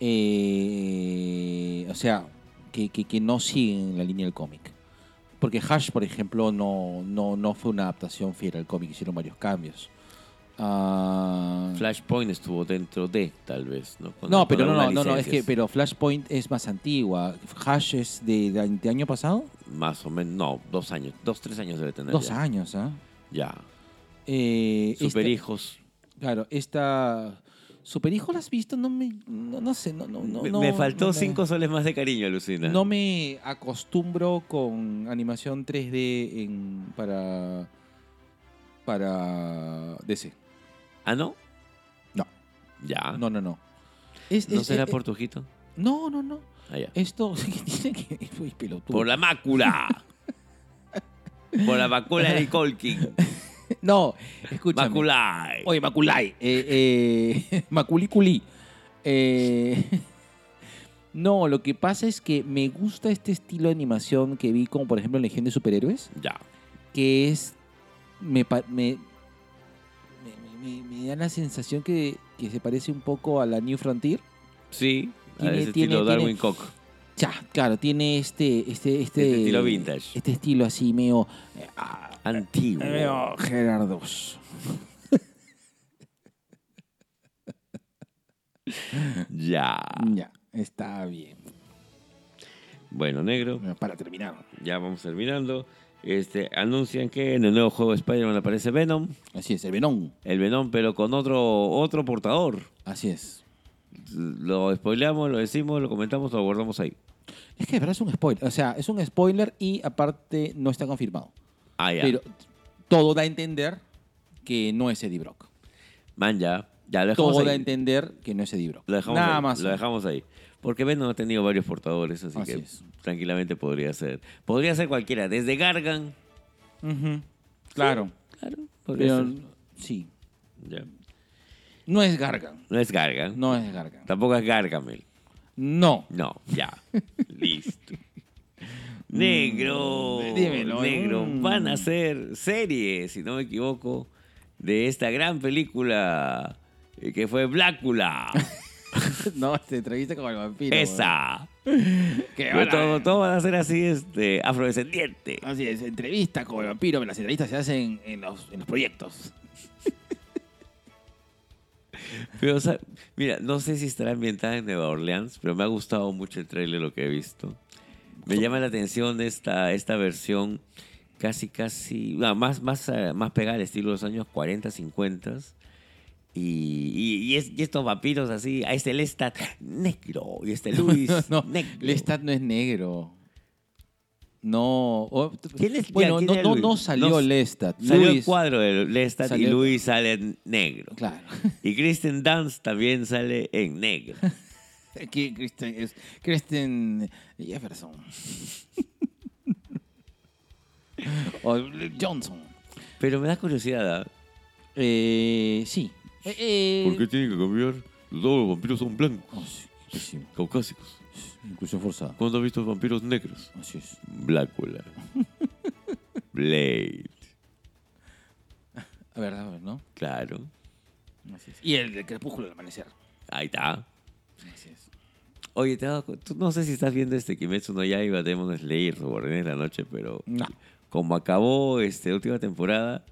eh, o sea, que, que- que no siguen la línea del cómic. Porque Hash, por ejemplo, no, no, no fue una adaptación fiel al cómic, hicieron varios cambios. Ah, Flashpoint estuvo dentro de, tal vez, ¿no? No, pero no, no, no, no, es que pero Flashpoint es más antigua. Hash es de, de- de año pasado. Más o menos, no, dos años, dos, tres años debe tener. Dos ya. años, ¿ah? Ya. Eh, Super esta- hijos. Claro, esta. ¿Superhijo la has visto? No me. No, no sé, no, no, no. me, no- me faltó no cinco soles más de cariño, Lucina. No me acostumbro con animación 3D en, para. Para. DC. ¿Ah, no? No. Ya. No, no, no. Es- ¿No es- será es- por tu ojito? No, no, no. Ah, ya. Esto tiene que. Uy, pelotudo. Por la mácula. por la mácula de Colkin. No, escúchame. Maculay. Oye, Maculay. Eh, eh. Eh, no, lo que pasa es que me gusta este estilo de animación que vi, como por ejemplo en Legión de Superhéroes, Ya. que es. Me, me, me, da la sensación que, que se parece un poco a la New Frontier. Sí. a Tiene- ese tiene- estilo tiene- Darwin Cook. Ya, claro, tiene este. Este, este, Este estilo vintage. Este estilo así, medio. eh, ah, antiguo. Veo Gerardos. ya. Ya, está bien. Bueno, negro. Para terminar. Ya vamos terminando. Este, anuncian que en el nuevo juego de Spider-Man aparece Venom. Así es, el Venom. El Venom, pero con otro, otro portador. Así es. Lo spoileamos, lo decimos, lo comentamos, lo guardamos ahí. Es que de verdad es un spoiler. O sea, es un spoiler y aparte no está confirmado. Ah, ya. Pero todo da a entender que no es Eddie Brock. Man, ya. Ya lo dejamos Todo da a entender que no es Eddie Brock. Lo dejamos Nada ahí, más. Lo dejamos ahí. Porque Venom ha tenido varios portadores, así, Así que es. tranquilamente podría ser. Podría ser cualquiera, desde Gargan. Ujú. Claro. Claro, podría Pero ser. sí. Ya. No es Gargan. No es Gargan. No es Gargan. Tampoco es Gargamel. No. No, ya. Listo. Negro. Mm, dímelo. Negro. Mm. Van a hacer series, si no me equivoco, de esta gran película eh, que fue Blácula. no, te entrevista con el vampiro. Esa. todo, todo van a ser así, este, afrodescendiente. Así es, entrevista con el vampiro, pero las entrevistas se hacen en los, en los proyectos. Pero, o sea, mira, no sé si estará ambientada en Nueva Orleans, pero me ha gustado mucho el trailer, lo que he visto. Me llama la atención esta, esta versión casi, casi, no, más, más, eh, más pegada al estilo de los años 40, 50. Y, y, y es- y estos vampiros así, a este Lestat negro y este Luis no, negro. Lestat no es negro. No. ¿Quién es- bueno, quién no, no, salió No, Lestat. Salió el cuadro de Lestat y Salió- Luis sale en negro. Claro. Y Kristen Dunst también sale en negro. Aquí Kristen, es Kristen Jefferson. o Johnson. Pero me da curiosidad, ¿ah? Eh, sí. Eh, eh, ¿Por qué tienen que cambiar? Todos los vampiros son blancos, oh, sí, muchísimo. caucásicos. Inclusión forzada. ¿Cuándo has visto vampiros negros? Así es. Blácula. Blade. A ver, a ver, ¿no? Claro. Así es. Y el de crepúsculo del amanecer. Ahí está. Así es. Oye, te cu- tú no sé si estás viendo este Kimetsu no Yaiba Demon Slayer o Guardianes de la Noche, pero No. como acabó esta última temporada,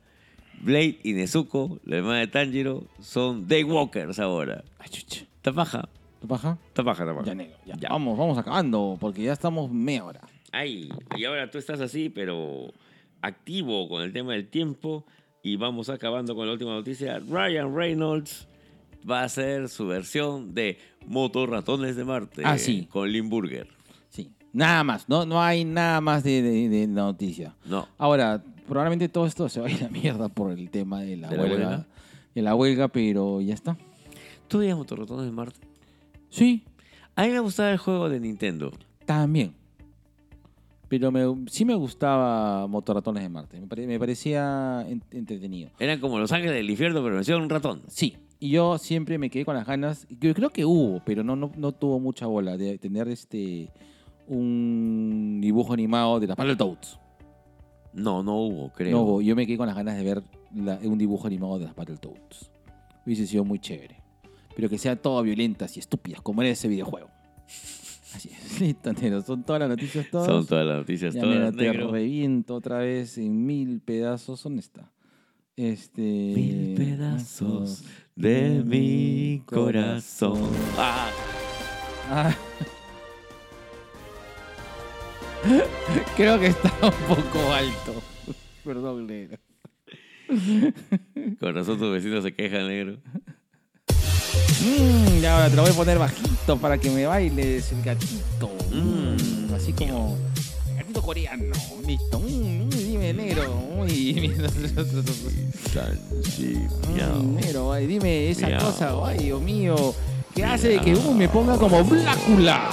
Blade y Nezuko, la hermana de Tanjiro, son Daywalkers ahora. Ay, chucha. ¿Está paja? ¿Te paja? ¿Está paja, está paja? Ya, negro. Ya. Ya. Vamos, vamos acabando, porque ya estamos media hora. Ay, y ahora tú estás así, pero activo con el tema del tiempo. Y vamos acabando con la última noticia. Ryan Reynolds va a hacer su versión de Motorratones de Marte. Ah, sí. Con Limburger. Sí. Nada más. No, no hay nada más de, de- de noticia. No. Ahora, probablemente todo esto se vaya a la mierda por el tema de la ¿De la huelga. De la huelga, pero ya está. ¿Tú veías Motorratones de Marte? Sí, A mí me gustaba el juego de Nintendo. también. Pero me, sí me gustaba Motorratones de Marte. Me, pare- me parecía en- entretenido. Eran como Los Ángeles del Infierno, pero versión un ratón. Sí. Y yo siempre me quedé con las ganas. Yo creo que hubo, pero no, no, no tuvo mucha bola de tener este un dibujo animado de las Battletoads. No, no hubo, creo. No hubo. Yo me quedé con las ganas de ver la- un dibujo animado de las Battletoads. Hubiese sido muy chévere. Pero que sean todas violentas y estúpidas, como era ese videojuego. Así es. Listo, negro. Son todas las noticias todas. Son todas las noticias, Ya, todas mira, te negro. reviento otra vez en mil pedazos. ¿Dónde está? Este. Mil pedazos de mi corazón. Ah. Ah. Creo que está un poco alto. Perdón, negro. Con razón tus vecinos se quejan, negro. Mm, ya ahora te lo voy a poner bajito para que me bailes el gatito. Mm, así como. Gatito coreano. Listo. Mm, mm, dime, negro. Uy, Mm, negro, ay, dime esa Miau. cosa, ay, Dios mío, que hace de que uno me ponga como Blácula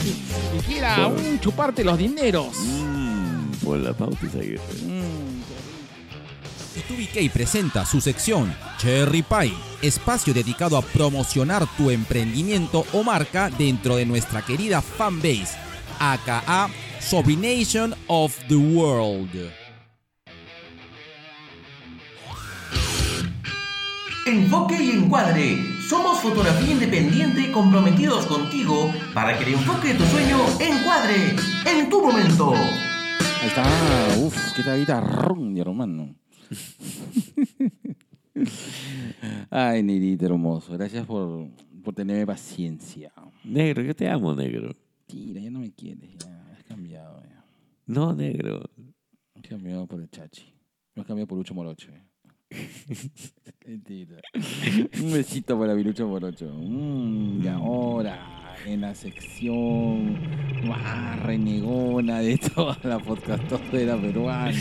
y quiera un chuparte los dineros. Mmm, por la pauta Aguirre. Mm, presenta su sección Cherry Pie, espacio dedicado a promocionar tu emprendimiento o marca dentro de nuestra querida fanbase, aka Sobrination of the World. Enfoque y encuadre. Somos fotografía independiente comprometidos contigo para que el enfoque de tu sueño encuadre en tu momento. Ahí está, uff, qué tal guitarrón, mi hermano. Ay, Nidita hermoso, gracias por, por tenerme paciencia. Negro, yo te amo, negro. Tira, ya no me quieres, ya. Has cambiado, ya. No, negro. Has cambiado por el chachi. Me has cambiado por Lucho Morocho. eh. Mentira. Un besito para mi Lucho Morocho. Mm, y ahora, en la sección más renegona de toda la podcastera peruana.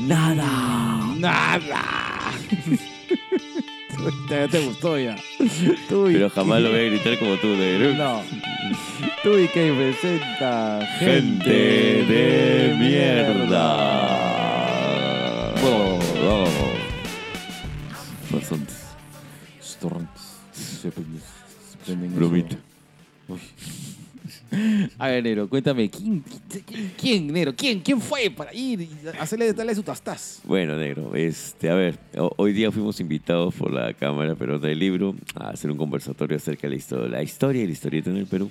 Nada. ¡Nada! ya te gustó ya. Tú y- Pero jamás lo voy a gritar como tú, negro. No. Tú y que presenta Gente de mierda. Oh, oh. Bastantes. Bromita. A ver, Nero, cuéntame, ¿quién, quién, quién, Nero? ¿Quién, quién fue para ir y hacerle darle su tastas? Bueno, negro, este, a ver, ho- hoy día fuimos invitados por la Cámara Peruana del Libro a hacer un conversatorio acerca de la historia, la historia y la historieta en el Perú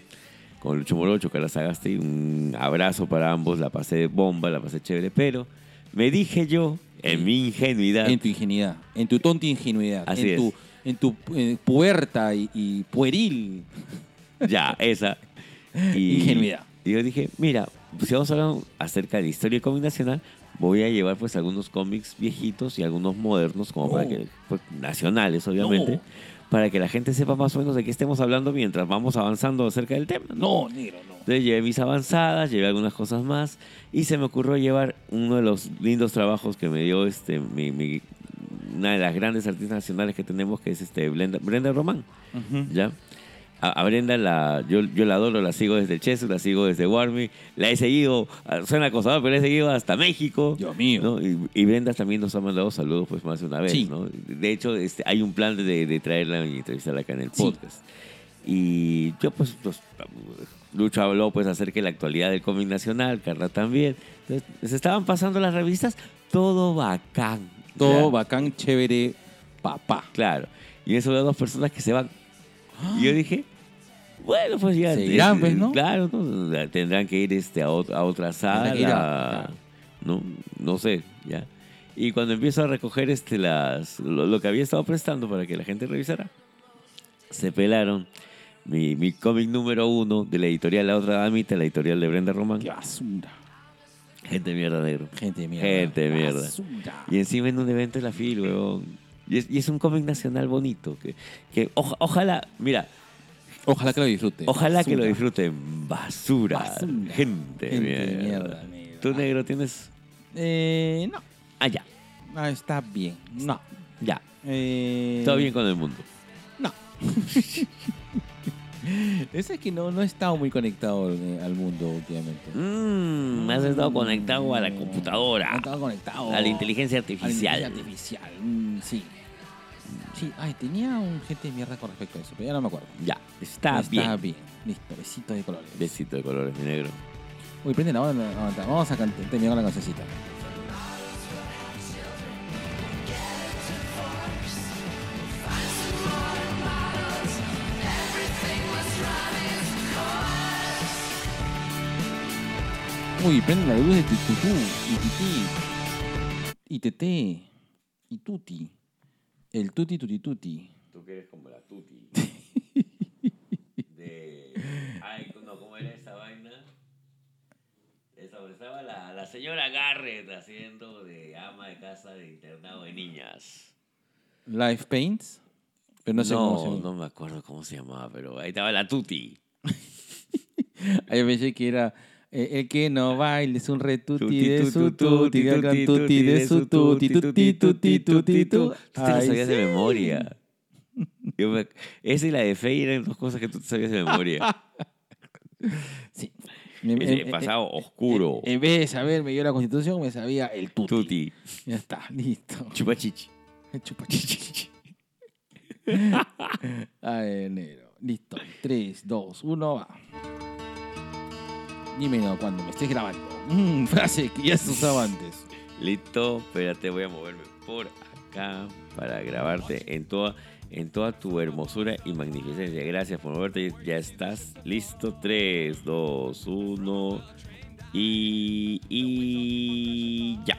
con Lucho Morocho, Carlos Sagasti. Un abrazo para ambos, la pasé de bomba, la pasé chévere, pero me dije yo, en mi ingenuidad, En tu ingenuidad, en tu tonta ingenuidad, Así en, es. tu, en tu eh, puerta y, y pueril ya, esa. Y, Ingenuidad. Y yo dije, mira, pues si vamos a hablar acerca de la historia del cómic nacional, voy a llevar pues algunos cómics viejitos y algunos modernos, como para que, pues, nacionales obviamente, No. Para que la gente sepa más o menos de qué estemos hablando mientras vamos avanzando acerca del tema. No, negro, no. Entonces llevé mis avanzadas, llevé algunas cosas más y se me ocurrió llevar uno de los lindos trabajos que me dio este mi, mi- una de las grandes artistas nacionales que tenemos, que es este Brenda, Brenda Román. ¿ya? A, Brenda la, yo, yo la adoro, la sigo desde Chesu, la sigo desde Warmy, la he seguido, ah, suena acosador, pero la he seguido hasta México. Dios mío. ¿no? Y, y Brenda también nos ha mandado saludos pues más de una vez. Sí. ¿no? De hecho, este, hay un plan de, de traerla y entrevistarla acá en el Sí. podcast. Y yo pues, pues, Lucho habló pues acerca de la actualidad del cómic nacional, Carla también. Entonces, se estaban pasando las revistas, todo bacán. Todo bacán, chévere, papá. Claro. Y eso veo dos personas que se van. Y yo dije, bueno, pues ya. Seguirán, eh, pues, ¿no? Claro, ¿no? tendrán que ir este, a, ot- a otra ir a- sala. No, no sé, ya. Y cuando empiezo a recoger este, las, lo, lo que había estado prestando para que la gente revisara, se pelaron mi, mi cómic número uno de la editorial La Otra Damita, la editorial de Brenda Román. Qué basura. Gente de mierda negro. Gente de mierda. Gente de mierda. Basura. Y encima en un evento de la FIL, weón. Y es, y es un cómic nacional bonito. Que, que oja- ojalá, mira, Ojalá que lo disfrute. ojalá que lo disfruten. Basura. Basura. Gente, de Gente mierda. mierda, negro. Tú, negro, tienes. Eh, no. Ah, ya. Ah, está bien. No. Ya. Eh, Todo bien con el mundo. No. Ese es que no, no he estado muy conectado eh, al mundo últimamente. Mmm, has estado conectado a la he computadora. estado conectado. A la inteligencia a la artificial. inteligencia artificial. mm, sí. Sí, ay, tenía un gente de mierda con respecto a eso, pero ya no me acuerdo. Ya. Está Está bien. bien. Listo, besitos de colores. Besito de colores, mi negro. Uy, prende la onda. Vamos a cantar, terminar con la cancioncita. Uy, prende la luz de tututú y tití y teté y tuti. El tuti tuti tuti. Tú que eres como la tuti. De. Ay, no, ¿cómo era esa vaina? Esa estaba la, la señora Garrett haciendo de ama de casa de internado de niñas. Life Paints. Pero no sé cómo se no, me acuerdo cómo se llamaba, pero ahí estaba la tuti. Ahí pensé que era eh, el que no baile es un retuti Tuti, de su tu, tuti, tuti, hagan tuti, de su tuti, tuti, tuti, tuti, tu. Tú te Ay, sabías de memoria. Esa y la de Fey eran dos cosas que tú te sabías de memoria. Sí. Pasado oscuro. En vez de saberme yo la constitución, me sabía el tuti. Tuti. Ya está, listo. Chupachichi. Chupa chichi. Ay, negro. Listo. 3, 2, 1, va. Dímelo cuando me estés grabando. Mm, frase que ya se usaba antes. Listo, espérate, voy a moverme por acá para grabarte en toda, en toda tu hermosura y magnificencia. Gracias por moverte, ya estás listo. 3, 2, 1 y, y ya.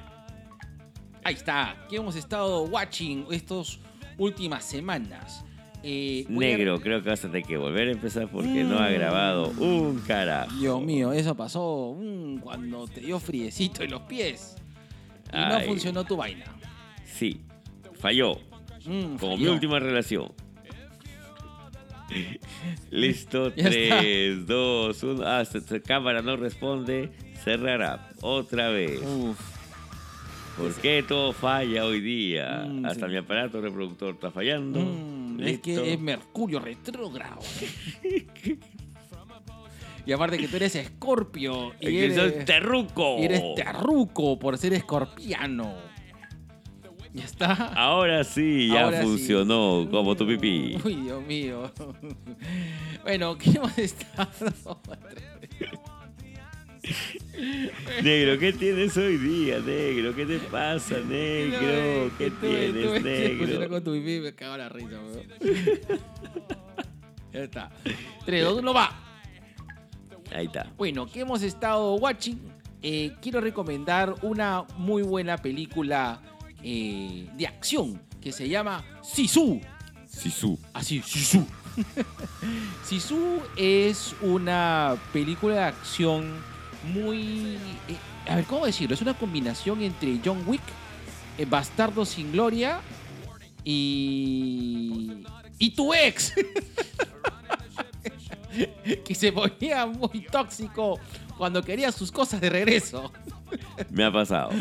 Ahí está, que hemos estado watching estas últimas semanas. Eh, a- Negro, creo que vas a tener que volver a empezar porque no ha Mm. grabado un carajo. Dios mío, eso pasó mm, cuando te dio friecito en los pies. Y no funcionó tu vaina. Sí, falló. Mm, Como mi última relación. Listo, Ya está. 3, 2, 1. Ah, cámara no responde. Cerrará. Otra vez. Uf, ¿Por qué todo falla hoy día? Mm, Hasta sí. mi aparato reproductor está fallando. Es que es Mercurio retrógrado. y aparte que tú eres escorpio. Es Y que eres, terruco. y eres terruco por ser escorpiano. Ya está. Ahora sí, ya Ahora sí. funcionó como tu pipí. Uy, Dios mío. Bueno, ¿qué hemos estado? Negro, ¿qué tienes hoy día, negro? ¿Qué te pasa, negro? ¿Qué tienes, negro? con tu pipí me cago en la risa, weón. ya está. 3, 2, 1, va. Ahí está. Bueno, ¿qué hemos estado watching? Eh, quiero recomendar una muy buena película eh, de acción que se llama Sisu. Sisu. Así, Sisu. Sisu es una película de acción muy... eh, a ver, ¿cómo decirlo? Es una combinación entre John Wick, eh, Bastardo sin Gloria y... Y tu ex. que se ponía muy tóxico cuando quería sus cosas de regreso. Me ha pasado.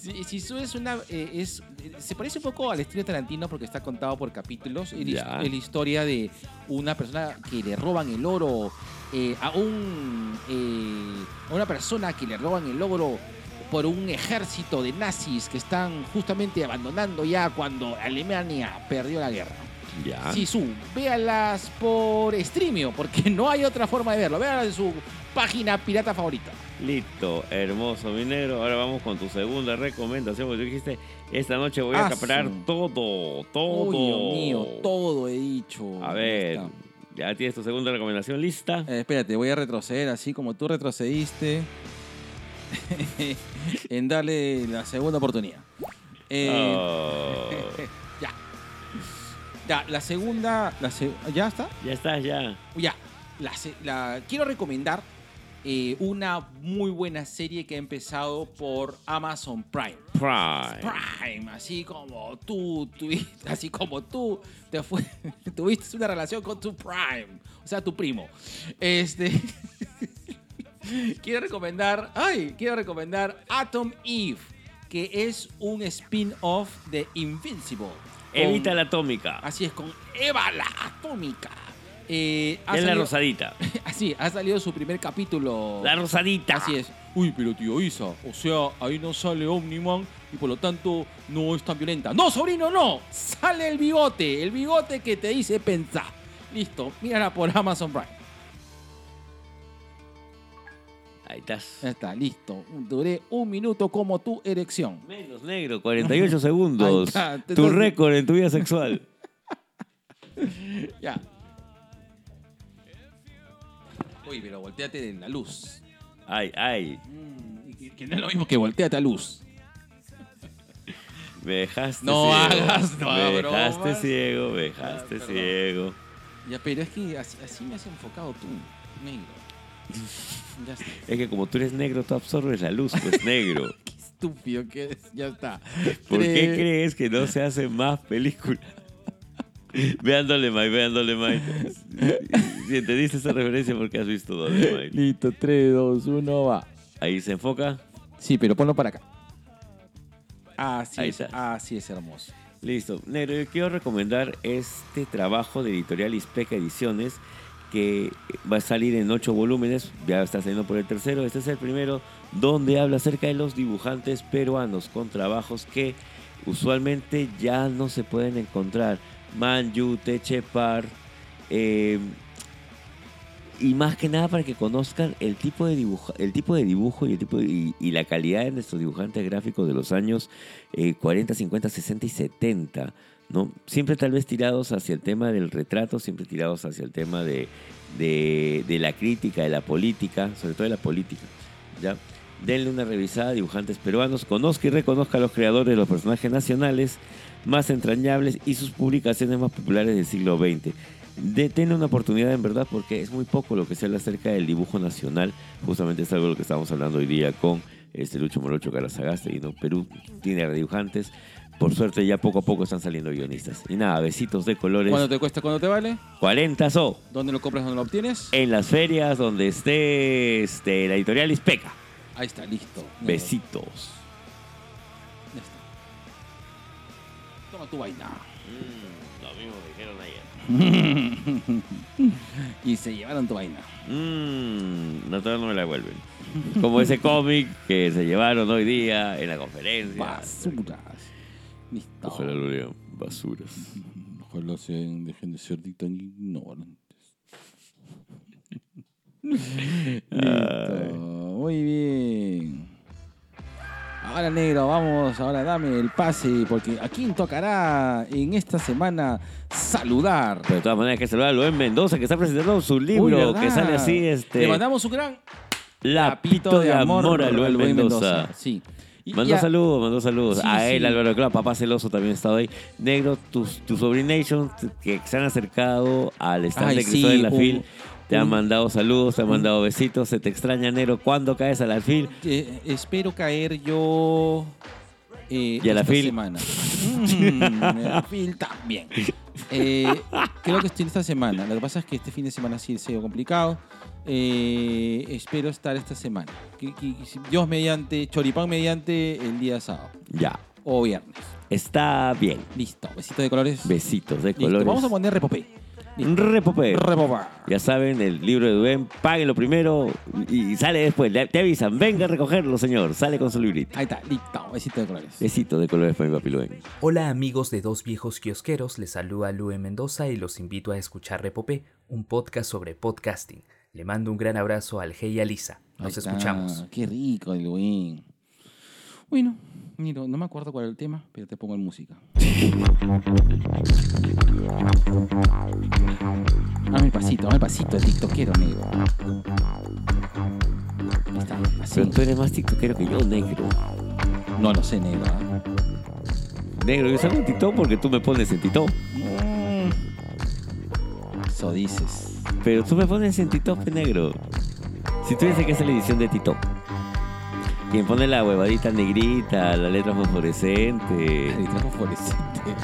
Sí, Sisu es una. eh, es, se parece un poco al estilo Tarantino porque está contado por capítulos. Es la historia de una persona que le roban el oro eh, a un. eh, a una persona que le roban el oro por un ejército de nazis que están justamente abandonando ya cuando Alemania perdió la guerra. Ya. Sisu, véalas por Streamio, porque no hay otra forma de verlo. Véalas en su página pirata favorita. Listo, hermoso mi negro. Ahora vamos con tu segunda recomendación. Porque tú dijiste, esta noche voy a Ah, acaparar sí. todo, todo. Uy, Dios mío, todo he dicho. A ver, Ya está. tienes tu segunda recomendación lista. Eh, espérate, voy a retroceder así como tú retrocediste en darle la segunda oportunidad. Eh, Oh, Ya. Ya, la segunda. La se- ¿Ya está? ya estás, ya. Ya. La- quiero recomendar eh, una muy buena serie que ha empezado por Amazon Prime. Prime. Prime, así como tú, tuviste, así como tú te fue, tuviste una relación con tu Prime, o sea, tu primo. Este quiero recomendar, ay, quiero recomendar Atom Eve, que es un spin-off de Invincible. con- Evita la atómica. Así es, con Eva la Atómica. Eh, Es la rosadita. Así, ha salido su primer capítulo. La rosadita. Así es. Uy, pero tío Isa, o sea, ahí no sale Omniman y por lo tanto no es tan violenta. No, sobrino, no. Sale el bigote, el bigote que te dice pensar. Listo, mírala por Amazon Prime. Ahí estás. Ya está, listo. Duré un minuto como tu erección. Menos negro, 48 segundos. Está, tu récord en tu vida sexual. Ya. Pero volteate de la luz. Ay, ay. Mm, que, no es lo mismo que volteate a luz. Me dejaste No ciego. hagas, no Me dejaste bromas. ciego, me dejaste Ah, perdón. ciego. Ya, pero es que así, así me has enfocado tú, negro. Ya está. Es que como tú eres negro, tú absorbes la luz, pues negro. Qué estúpido que es. Ya está. ¿Por qué crees que no se hacen más películas? Vean Dolemite, vean Dolemite. Si entendiste esa referencia, porque has visto Dolemite. Listo, 3, 2, 1, va. Ahí se enfoca. Sí, pero ponlo para acá. Así Ahí es, está. así es hermoso. Listo. Negro, yo quiero recomendar este trabajo de editorial Ispeca Ediciones que va a salir en ocho volúmenes. Ya está saliendo por el tercero. Este es el primero donde habla acerca de los dibujantes peruanos con trabajos que usualmente ya no se pueden encontrar. Manju, Techepar. eh, y más que nada para que conozcan el tipo de dibujo, el tipo de dibujo y, el tipo de- y, la calidad de nuestros dibujantes gráficos de los años eh, 40, 50, 60 y 70, ¿no? Siempre tal vez tirados hacia el tema del retrato, siempre tirados hacia el tema de, de, de la crítica, de la política, sobre todo de la política, ¿ya? Denle una revisada a dibujantes peruanos, conozca y reconozca a los creadores de los personajes nacionales más entrañables y sus publicaciones más populares del siglo XX. De, denle una oportunidad en verdad porque es muy poco lo que se habla acerca del dibujo nacional. Justamente es algo de lo que estamos hablando hoy día con este Lucho Morocho Carasagaste y no Perú tiene dibujantes. Por suerte ya poco a poco están saliendo guionistas. Y nada, besitos de colores. ¿Cuánto te cuesta? ¿Cuánto te vale? 40 so ¿Dónde lo compras? ¿Dónde lo obtienes? en las ferias donde esté este, la editorial Ispeca. Ahí está, listo. Besitos. Tu vaina. lo mismo dijeron ayer. y se llevaron tu vaina. Mmm, no, todavía no me la devuelven. Como ese cómic que se llevaron hoy día en la conferencia. Basuras. Listo. Ojalá lo lean. Basuras. Ojalá sean, dejen de ser tan ignorantes. Listo. Muy bien. Ahora, negro, vamos. Ahora dame el pase. Porque a quién tocará en esta semana saludar. Pero de todas maneras hay que saludar a Luis Mendoza que está presentando su libro que sale así, este... Le mandamos un gran Lapito de amor a Luis Luis Mendoza. Sí. Y Mandó ya- saludos, mandó saludos. Sí, a sí. él, Álvaro Claro, papá celoso también ha estado ahí. Negro, tus tu sobrination que se han acercado al stand Ay, de sí, Cristóbal de la un- FIL. Te han un- mandado saludos, te han mandado besitos, se te extraña, Negro. ¿Cuándo caes a la FIL? Eh, espero caer yo eh, ¿Y a la FIL? semana. Mm, a FIL también. Eh, creo que estoy esta semana. Lo que pasa es que este fin de semana sí ha sido complicado. Eh, espero estar esta semana. Que- que- que si Dios mediante, choripán mediante el día sábado Ya, o viernes. está bien. Listo. Besito de colores. Besitos de Listo. colores. Vamos a poner repopé. Repopé. Repopá. Ya saben, el libro de Duen, páguenlo primero y sale después. Le- Te avisan, venga a recogerlo, señor. Sale con su librito. Ahí está. Listo. Besito de colores. Besito de colores para mi papi Luen. Hola amigos de Dos Viejos Kiosqueros, les saluda Lue Mendoza y los invito a escuchar Repopé, un podcast sobre podcasting. Le mando un gran abrazo al G y a Lisa. Ahí Nos está. escuchamos. Qué rico el buen. Bueno, mira, no me acuerdo cuál era el tema, pero te pongo en música. Dame el pasito, dame el pasito, el tiktokero negro. Ahí está, así. Pero tú eres más tiktokero que yo, negro. No lo sé, negro. ¿ah? Negro, yo salgo en TikTok porque tú me pones en TikTok. Mm. Eso dices. Pero tú me pones en TikTok, negro. Si tú dices que es la edición de TikTok. Quien pone la huevadita negrita, la letra fosforescente. El trajo fluorescente.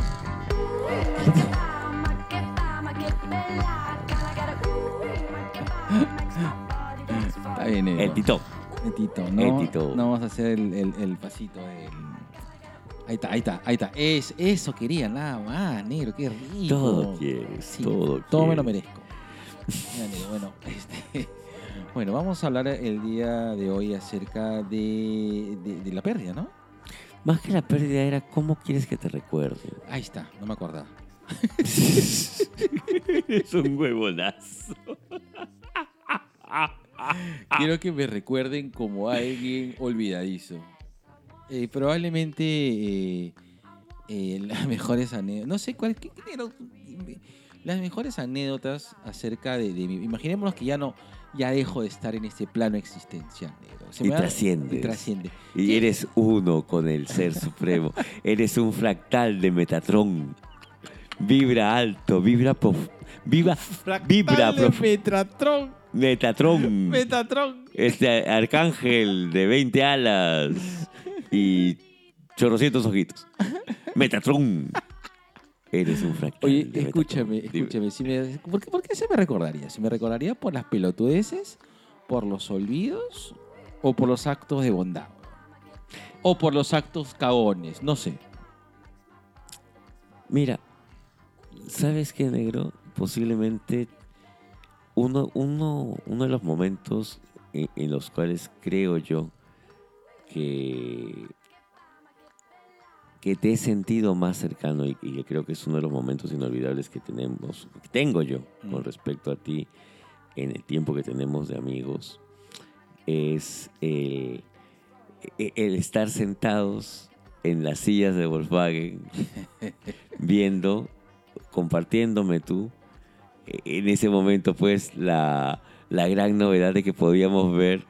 Está bien, negro. El TikTok. El Tito, ¿no? El Tito. No vamos a hacer el, el- el pasito del. Ahí está, ahí está, ahí está. Es, eso quería, nada más, negro, qué rico. Todo quieres, Sí, todo todo me lo merezco. Mira, negro, bueno, este, bueno, vamos a hablar el día de hoy acerca de, de- de la pérdida, ¿no? Más que la pérdida era cómo quieres que te recuerde. Ahí está, no me acordaba. es un huevonazo. Quiero que me recuerden como alguien olvidadizo. Eh, probablemente eh, eh, las mejores anécdotas. No sé cuál. qué- qué era? las mejores anécdotas acerca de, de mí. Imaginémonos que ya no. Ya dejo de estar en este plano existencial. Se Y me va- trasciendes. Y trasciende. Y ¿Qué? eres uno con el ser supremo. eres un fractal de Metatron. Vibra alto, vibra prof- viva, vibra Fractal de Metatron. Metatron. Metatron. este arcángel de 20 alas y chorrocientos ojitos. Metatron. Eres un fractal. Oye, escúchame, escúchame. si me- ¿por, qué, por qué se me recordaría? ¿Se me recordaría por las pelotudeces, por los olvidos o por los actos de bondad? O por los actos cagones, no sé. Mira, ¿sabes qué, negro? Posiblemente uno, uno, uno de los momentos en, en los cuales creo yo que, que te he sentido más cercano y, que creo que es uno de los momentos inolvidables que tenemos, que tengo yo con Mm. respecto a ti en el tiempo que tenemos de amigos, es el, e- el estar sentados en las sillas de Volkswagen viendo, compartiéndome tú, eh, en ese momento pues la, la gran novedad de que podíamos ver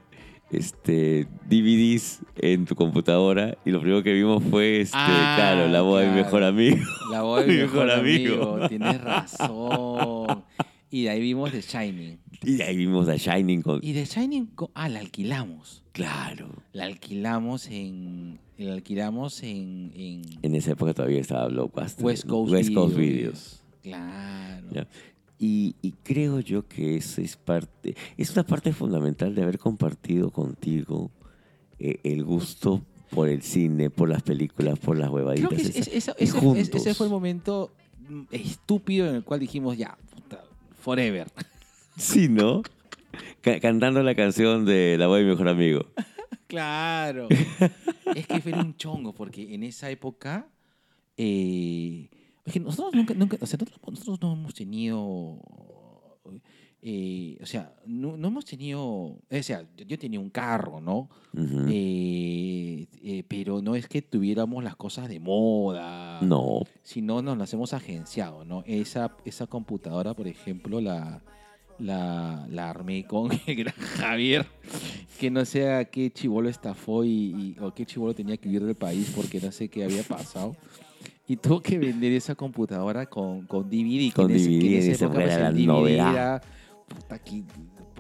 este, DVDs en tu computadora y lo primero que vimos fue, este, Ah, claro, la voz de mi mejor amigo. La voz de mi mejor mejor amigo. amigo. Tienes razón. Y de ahí vimos The Shining. Y de ahí vimos a Shining con... Y The Shining, co- ah, la alquilamos. Claro. La alquilamos en. La alquilamos en. en En esa época todavía estaba Blockbuster. West. Coast, West Coast Videos. Videos. Claro. Ya. Y, y creo yo que eso es parte, es una parte fundamental de haber compartido contigo eh, el gusto por el cine, por las películas, por las huevaditas. Creo que es- esas. es- esa- ese, juntos. ese fue el momento mm, estúpido en el cual dijimos, ya, puta, forever. Sí, ¿no? Ca- cantando la canción de La voz de mi mejor amigo. Claro. es que fue un chongo, porque en esa época. eh, es que nosotros nunca. nunca o sea, nosotros, nosotros no hemos tenido. eh, o sea, no, no hemos tenido. O sea, yo, tenía un carro, ¿no? Eh, eh, pero no es que tuviéramos las cosas de moda. no, Si no, nos las hemos agenciado, ¿no? Esa, esa computadora, por ejemplo, la, la, la armé con el gran Javier, que no sé a qué chivolo estafó y, y- o qué chivolo tenía que huir del país porque no sé qué había pasado. Y tuvo que vender esa computadora con, con DVD. Con ese- DVD, en esa el la DVD novedad. era, puta, aquí,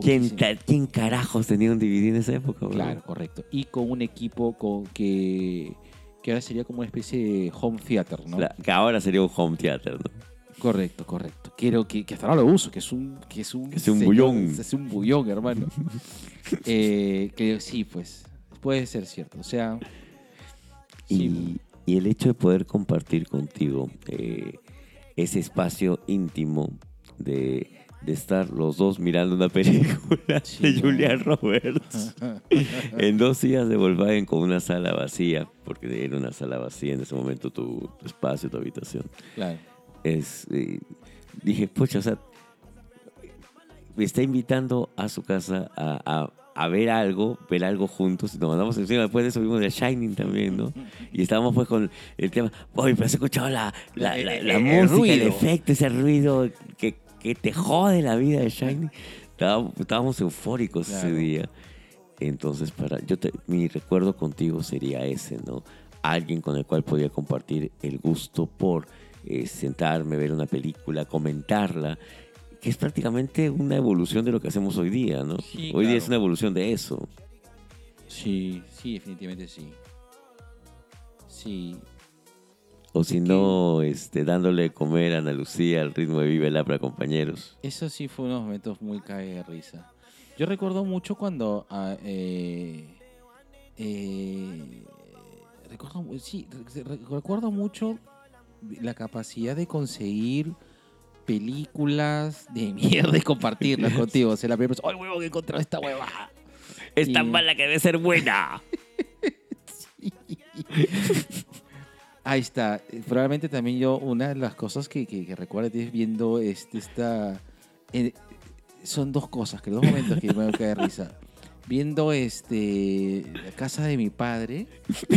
¿Quién, quién carajos tenía un DVD en esa época? bro? Claro, correcto. Y con un equipo con que, que ahora sería como una especie de home theater, ¿no? La- que ahora sería un home theater, ¿no? Correcto, correcto. Quiero que, que hasta ahora lo uso, que es un que es un, Que es un señor- bullón. Es un bullón, hermano. eh, que sí, pues puede ser cierto. O sea, sí, Y, el hecho de poder compartir contigo eh, ese espacio íntimo de, de estar los dos mirando una película Sí, de ¿no? Julia Roberts en dos sillas de Volkswagen con una sala vacía, porque era una sala vacía en ese momento tu, tu espacio, tu habitación. claro. Es, eh, dije, pucha, o sea, me está invitando a su casa a, a- a ver algo, ver algo juntos, nos mandamos después de eso vimos The Shining también, ¿no? Y estábamos pues con el tema, oye, pero has escuchado la, la, El- la- el- la el música, el ruido. efecto, ese ruido que, que te jode la vida de Shining. Estábamos, estábamos eufóricos ese Claro. día. Entonces, para yo te- mi recuerdo contigo sería ese, ¿no? Alguien con el cual podía compartir el gusto por eh, sentarme, ver una película, comentarla, que es prácticamente una evolución de lo que hacemos hoy día, ¿no? Sí, hoy día es una evolución de eso. Sí, sí, definitivamente sí. Sí. O si no, este, dándole de comer a Ana Lucía al ritmo de Vive la para compañeros. Eso sí fue unos momentos muy cae de risa. Yo recuerdo mucho cuando ah, eh, eh, recuerdo, sí, re- re- recuerdo mucho la capacidad de conseguir películas de mierda y compartirlas contigo. O sea, la primera persona, ¡ay, huevo, que encontrado esta hueva! Es Y- tan mala que debe ser buena. Ahí está. Probablemente también yo, una de las cosas que, que, que recuerdo es viendo este, esta... eh, son dos cosas, que dos momentos que me cae de risa. Viendo este la casa de mi padre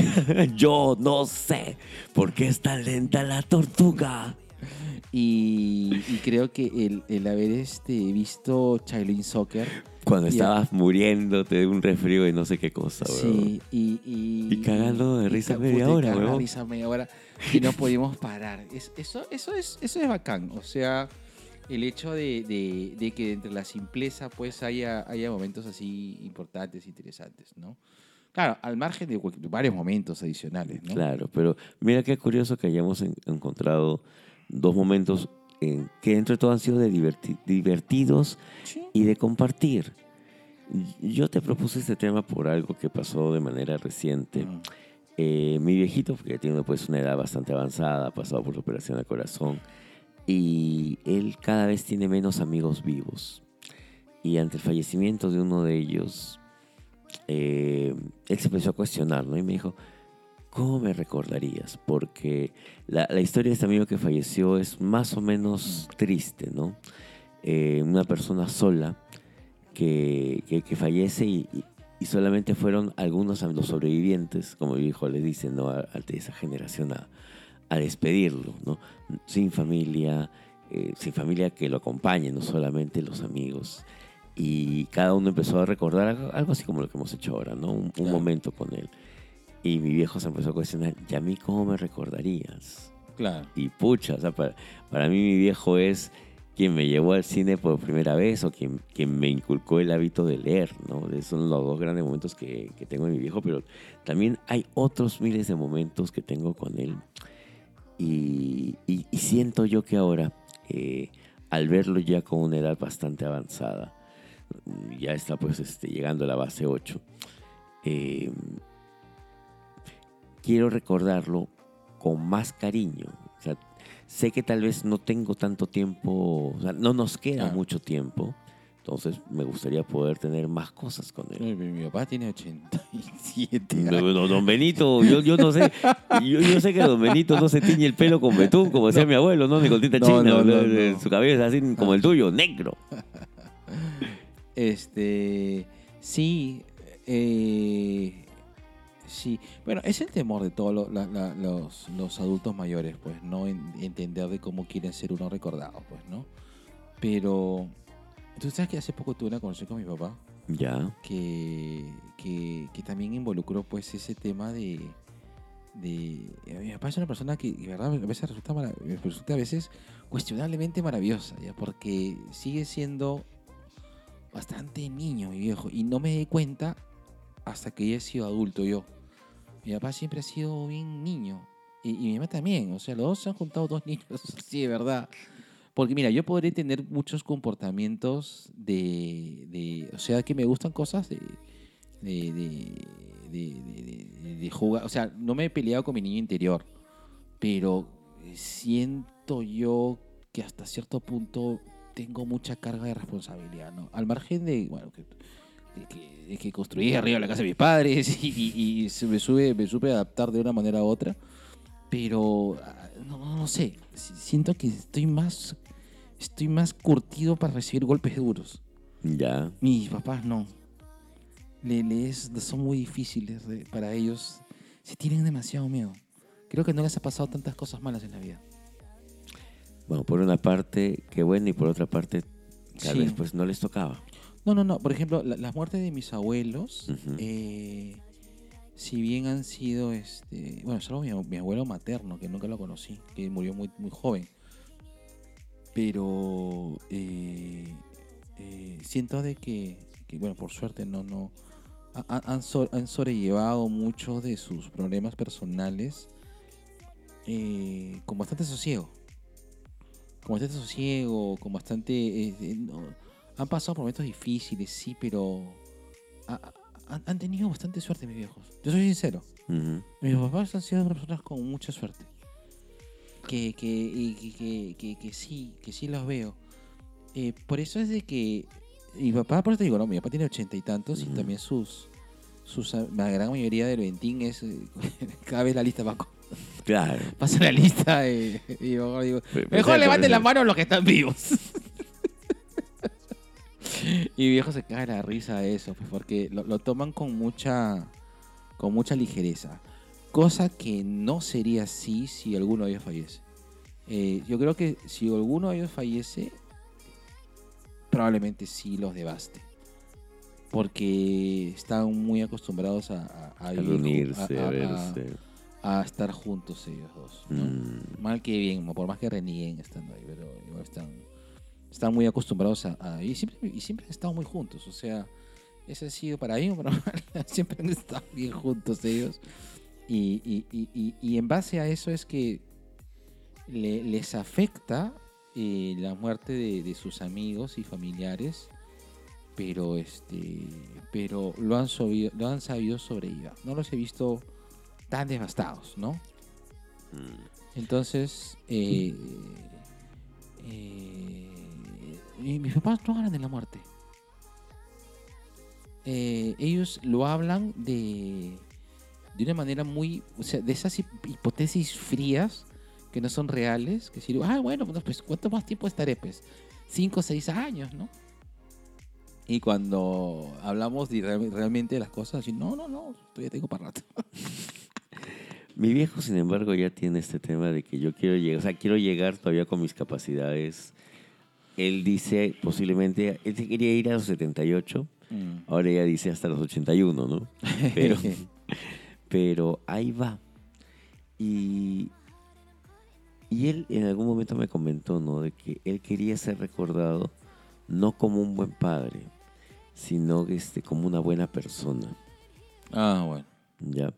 Yo no sé por qué es tan lenta la tortuga. Y, y creo que el, el haber este, visto Shaolin Soccer Cuando estabas muriéndote de un resfrío y no sé qué cosa, weón. Sí, y, y, Y cagando de risa media hora, huevón. risa media hora y no podíamos parar. Es- eso, eso, es, eso es bacán. O sea, el hecho de, de- de que entre la simpleza pues haya, haya momentos así importantes, interesantes, ¿no? Claro, al margen de, varios momentos adicionales, ¿no? Claro, pero mira qué curioso que hayamos en- encontrado dos momentos en que dentro de todo han sido de diverti- divertidos Sí. y de compartir. Yo te propuse este tema por algo que pasó de manera reciente. Mm. Eh, mi viejito, que tiene pues una edad bastante avanzada, ha pasado por la operación al corazón, y él cada vez tiene menos amigos vivos. Y ante el fallecimiento de uno de ellos, eh, él se empezó a cuestionar, ¿no? Y me dijo, ¿cómo me recordarías? Porque la, la historia de este amigo que falleció es más o menos triste, ¿no? Eh, una persona sola que, que, que fallece y, solamente fueron algunos los sobrevivientes, como mi hijo le dice, ¿no? A, a esa generación a, a despedirlo, ¿no? Sin familia, eh, sin familia que lo acompañe, no solamente los amigos. Y cada uno empezó a recordar algo, así como lo que hemos hecho ahora, ¿no? Un, momento con él. Y mi viejo se empezó a cuestionar, ¿y a mí cómo me recordarías? Claro. Y pucha, o sea, para, para mí mi viejo es quien me llevó al cine por primera vez o quien, quien me inculcó el hábito de leer, ¿no? Esos son los dos grandes momentos que, que tengo en mi viejo, pero también hay otros miles de momentos que tengo con él. Y, y- y siento yo que ahora, eh, al verlo ya con una edad bastante avanzada, ya está pues este, llegando a la base 8, eh, quiero recordarlo con más cariño. O sea, sé que tal vez no tengo tanto tiempo, o sea, no nos queda Claro. mucho tiempo, entonces me gustaría poder tener más cosas con él. Mi, mi papá tiene 87 No, años. no, don Benito, yo, yo no sé, yo, yo sé que don Benito no se tiñe el pelo con betún, como decía mi abuelo, ¿no? Ni con tinta china, su cabeza así como el tuyo, negro. Este, sí, eh, sí. Bueno, es el temor de todos lo- los, los adultos mayores, pues, ¿no? En- entender de cómo quieren ser uno recordado, pues, ¿no? Pero, tú sabes que hace poco tuve una conversación con mi papá Ya, que, que, que también involucró, pues, ese tema de... de mi papá es una persona que, de verdad, a veces resulta, marav- resulta a veces cuestionablemente maravillosa, ¿ya? Porque sigue siendo bastante niño, mi viejo. Y no me di cuenta hasta que ya he sido adulto yo. Mi papá siempre ha sido bien niño. Y, mi mamá también. O sea, los dos se han juntado dos niños, sí, de verdad. Porque mira, yo podré tener muchos comportamientos de... de- o sea, que me gustan cosas de... de, de, de- de- de- de jugar. O sea, no me he peleado con mi niño interior. Pero siento yo que hasta cierto punto tengo mucha carga de responsabilidad, ¿no? Al margen de, bueno, que, de que, de que construí arriba la casa de mis padres y, y- y se me, sube, me supe adaptar de una manera u otra, pero ah, no, no, sé, si- siento que estoy más, estoy más curtido para recibir golpes duros. ya. Mis papás no. Le, les- son muy difíciles de- para ellos. Se tienen demasiado miedo. Creo que no les ha pasado tantas cosas malas en la vida. Bueno, por una parte, qué bueno, y por otra parte, tal Sí. vez pues no les tocaba. No, no, no. Por ejemplo, la- las muertes de mis abuelos, eh, si bien han sido, este, bueno, solo mi, mi abuelo materno, que nunca lo conocí, que murió muy, muy joven. Pero eh, eh, siento de que, que, bueno, por suerte no, no, ha- ha- han, so- han sobrellevado muchos de sus problemas personales eh, con bastante sosiego. Con bastante sosiego, con bastante... eh, no- han pasado por momentos difíciles, sí, pero ha- ha- han, tenido bastante suerte mis viejos. Yo soy sincero. Ujú. Mis papás han sido personas con mucha suerte. Que, que, y que, que, que- sí, que sí los veo. Eh, por eso es de que mi papá, por eso te digo, no, mi papá tiene ochenta y tantos y Ujú. también sus, sus, la gran mayoría del Ventín es, cada vez la lista va, Claro. pasa la lista eh, y yo digo, Mejor levanten pe- la mano los que están vivos. y viejo se cae la risa de eso, pues, porque lo, lo toman con mucha, con mucha ligereza. Cosa que no sería así si alguno de ellos fallece. Eh, yo creo que si alguno de ellos fallece, probablemente sí los devaste. Porque están muy acostumbrados a, a, a A vivir ju- reunirse, a, a- a- verse. a estar juntos ellos dos. ¿no? Mm. Mal que bien, por más que renieguen estando ahí, pero igual están, están muy acostumbrados a, a- y, siempre, y siempre han estado muy juntos, o sea, ese ha sido para o para mal, siempre han estado bien juntos ellos. Y, y- y- en base a eso es que le- les afecta eh, la muerte de, de sus amigos y familiares, pero este pero lo han, sabido, lo han sabido sobrellevar. No los he visto tan devastados, ¿no? Mm. Entonces, eh, eh, y mis papás no hablan de la muerte. Eh, ellos lo hablan de, de una manera muy, o sea, de esas hip- hipótesis frías que no son reales, que decir, ah, bueno, pues, pues, ¿cuánto más tiempo estaré? Pues cinco o seis años, ¿no? Y cuando hablamos de real- realmente de las cosas, así, no, no, no, todavía tengo para rato. Mi viejo, sin embargo, ya tiene este tema de que yo quiero llegar, o sea, quiero llegar todavía con mis capacidades él dice posiblemente, él se quería ir a los 78, Mm. ahora ya dice hasta los 81, ¿no? Pero, pero ahí va. Y, y él en algún momento me comentó, ¿no? De que él quería ser recordado no como un buen padre, sino este, como una buena persona. Ah, bueno. ¿ya?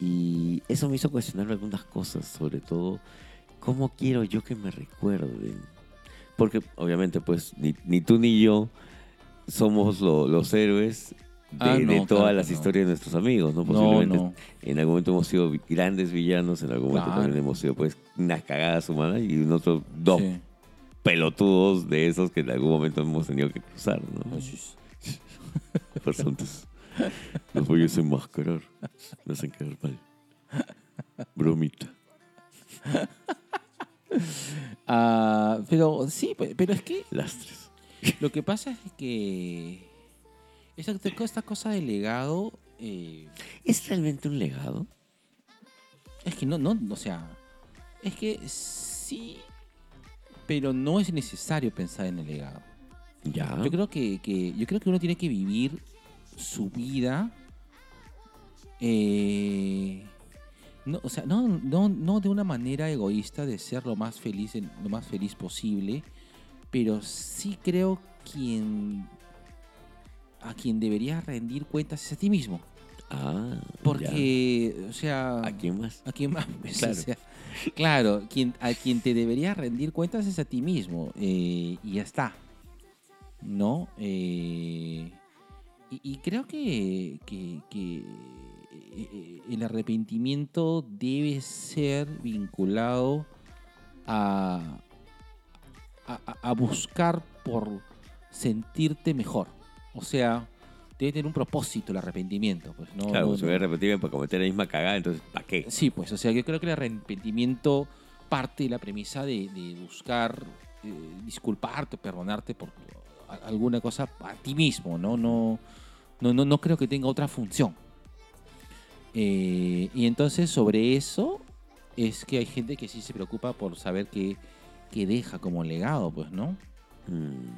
Y eso me hizo cuestionar algunas cosas, sobre todo, ¿cómo quiero yo que me recuerden? Porque obviamente, pues, ni, ni tú ni yo somos lo- los héroes de, Ah, no, de todas claro las no. historias de nuestros amigos, ¿no? Posiblemente no. en algún momento hemos sido grandes villanos, en algún momento Claro. también hemos sido, pues, unas cagadas humanas y nosotros dos Sí. pelotudos de esos que en algún momento hemos tenido que cruzar, ¿no? Farsantes. Los voy a desenmascarar. Me hacen quedar mal. Bromita. Ah, pero sí, pe- pero es que Lastres. lo que pasa es que esta, esta cosa del legado eh, ¿Es realmente un legado? es que no, no, o sea, es que sí, pero no es necesario pensar en el legado. Ya. Yo creo que, que- yo creo que uno tiene que vivir su vida. eh, no, o sea, no, no, no de una manera egoísta de ser lo más feliz, lo más feliz posible, pero sí creo quien a quien deberías rendir cuentas es a ti mismo, Ah. porque, o sea. ¿A quién más? ¿A quién más? Pues, Claro. o sea, claro, quien, a quien te deberías rendir cuentas es a ti mismo. eh, y ya está. ¿No? Eh, y, y creo que, que- que, el arrepentimiento debe ser vinculado a, a, buscar por sentirte mejor. O sea, debe tener un propósito el arrepentimiento. Pues, no, claro, no- se voy a repetir para cometer la misma cagada, entonces, ¿para qué? Sí, pues, o sea, yo creo que el arrepentimiento parte de la premisa de, de buscar eh, disculparte, perdonarte por alguna cosa a ti mismo, ¿no? No, no, no, no creo que tenga otra función. Eh, y entonces sobre eso es que hay gente que sí se preocupa por saber qué, qué deja como legado, pues, ¿no? Mm,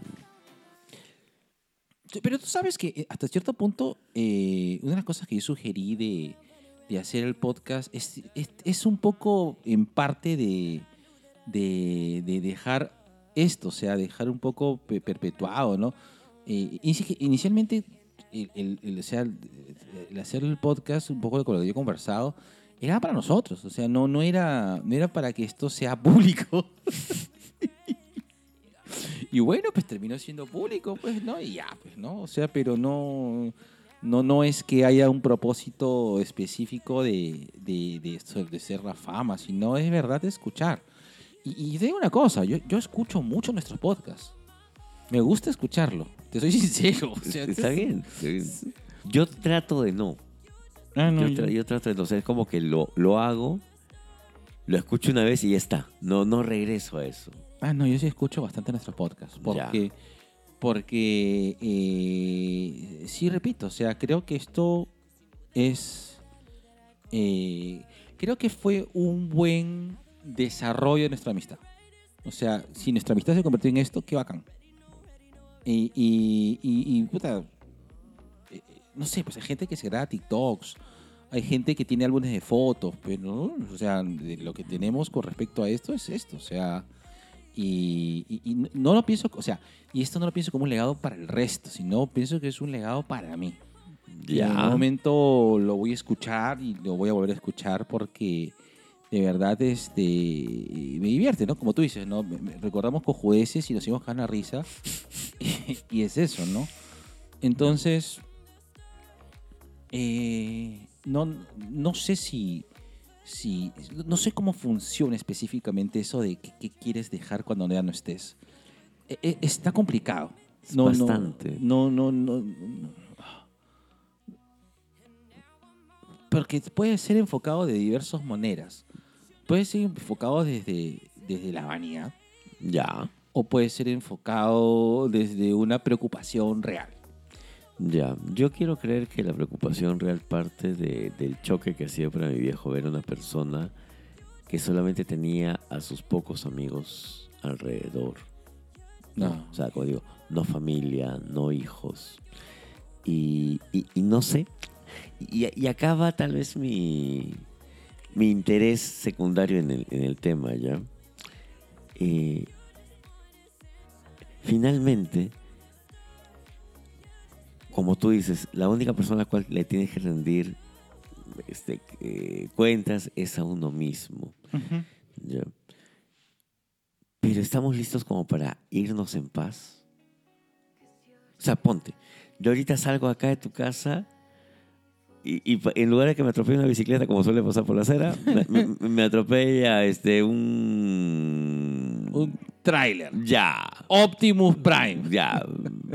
Pero tú sabes que eh, hasta cierto punto, eh, una de las cosas que yo sugerí de, de hacer el podcast es, es, es un poco en parte de, de, de dejar esto, o sea, dejar un poco pe- perpetuado, ¿no? Eh, inici- inicialmente, el, el- o sea, el, hacer el podcast, un poco con lo que yo he conversado, era para nosotros, o sea, no, no, era, no era para que esto sea público. Y bueno, pues terminó siendo público, pues, ¿no? Y ya, pues, ¿no? O sea, pero no, no, no es que haya un propósito específico de, de, de, eso, de ser la fama, sino es verdad escuchar. Y, y digo una cosa, yo, yo escucho mucho nuestros podcasts. Me gusta escucharlo, te soy sincero. o sea, Está bien. está bien. Yo trato de no. Ah, no, yo, yo- tra- yo trato de no. O sea, es como que lo, lo hago, lo escucho una vez y ya está. No, no regreso a eso. Ah, no, yo sí escucho bastante nuestros podcasts. Porque, porque eh, sí, repito, o sea, creo que esto es. eh, creo que fue un buen desarrollo de nuestra amistad. O sea, si nuestra amistad se convirtió en esto, qué bacán. Y, y, y- y, puta, eh, no sé, pues hay gente que se graba TikToks, hay gente que tiene álbumes de fotos, pero ¿no? o sea, de lo que tenemos con respecto a esto es esto, o sea, y, y- y no lo pienso, o sea, y esto no lo pienso como un legado para el resto, sino pienso que es un legado para mí. Y en algún momento lo voy a escuchar y lo voy a volver a escuchar porque de verdad este, me divierte, ¿no? Como tú dices, ¿no? Recordamos cojudeces y nos hicimos la risa y es eso, ¿no? Entonces, eh, no, no sé si, si, no sé cómo funciona específicamente eso de qué, qué quieres dejar cuando ya no estés. E- e- está complicado. Es no, no, bastante. No, no, no, no. Porque puede ser enfocado de diversas maneras. Puede ser enfocado desde, desde la vanidad Ya, o puede ser enfocado desde una preocupación real. ya. Yo quiero creer que la preocupación real parte de- del choque que hacía para mi viejo ver a una persona que solamente tenía a sus pocos amigos alrededor. ¿no? No. O sea, como digo, no familia, no hijos. Y, y- y no sé. Y, y acá va tal vez mi, mi interés secundario en el, en el tema, ¿ya? Eh, finalmente, como tú dices, la única persona a la cual le tienes que rendir este, eh, cuentas es a uno mismo. ¿ya? Pero estamos listos como para irnos en paz. O sea, ponte. Yo ahorita salgo acá de tu casa y, y en lugar de que me atropelle una bicicleta como suele pasar por la acera, me, atropella este un... Un tráiler. Ya. Optimus Prime. Ya.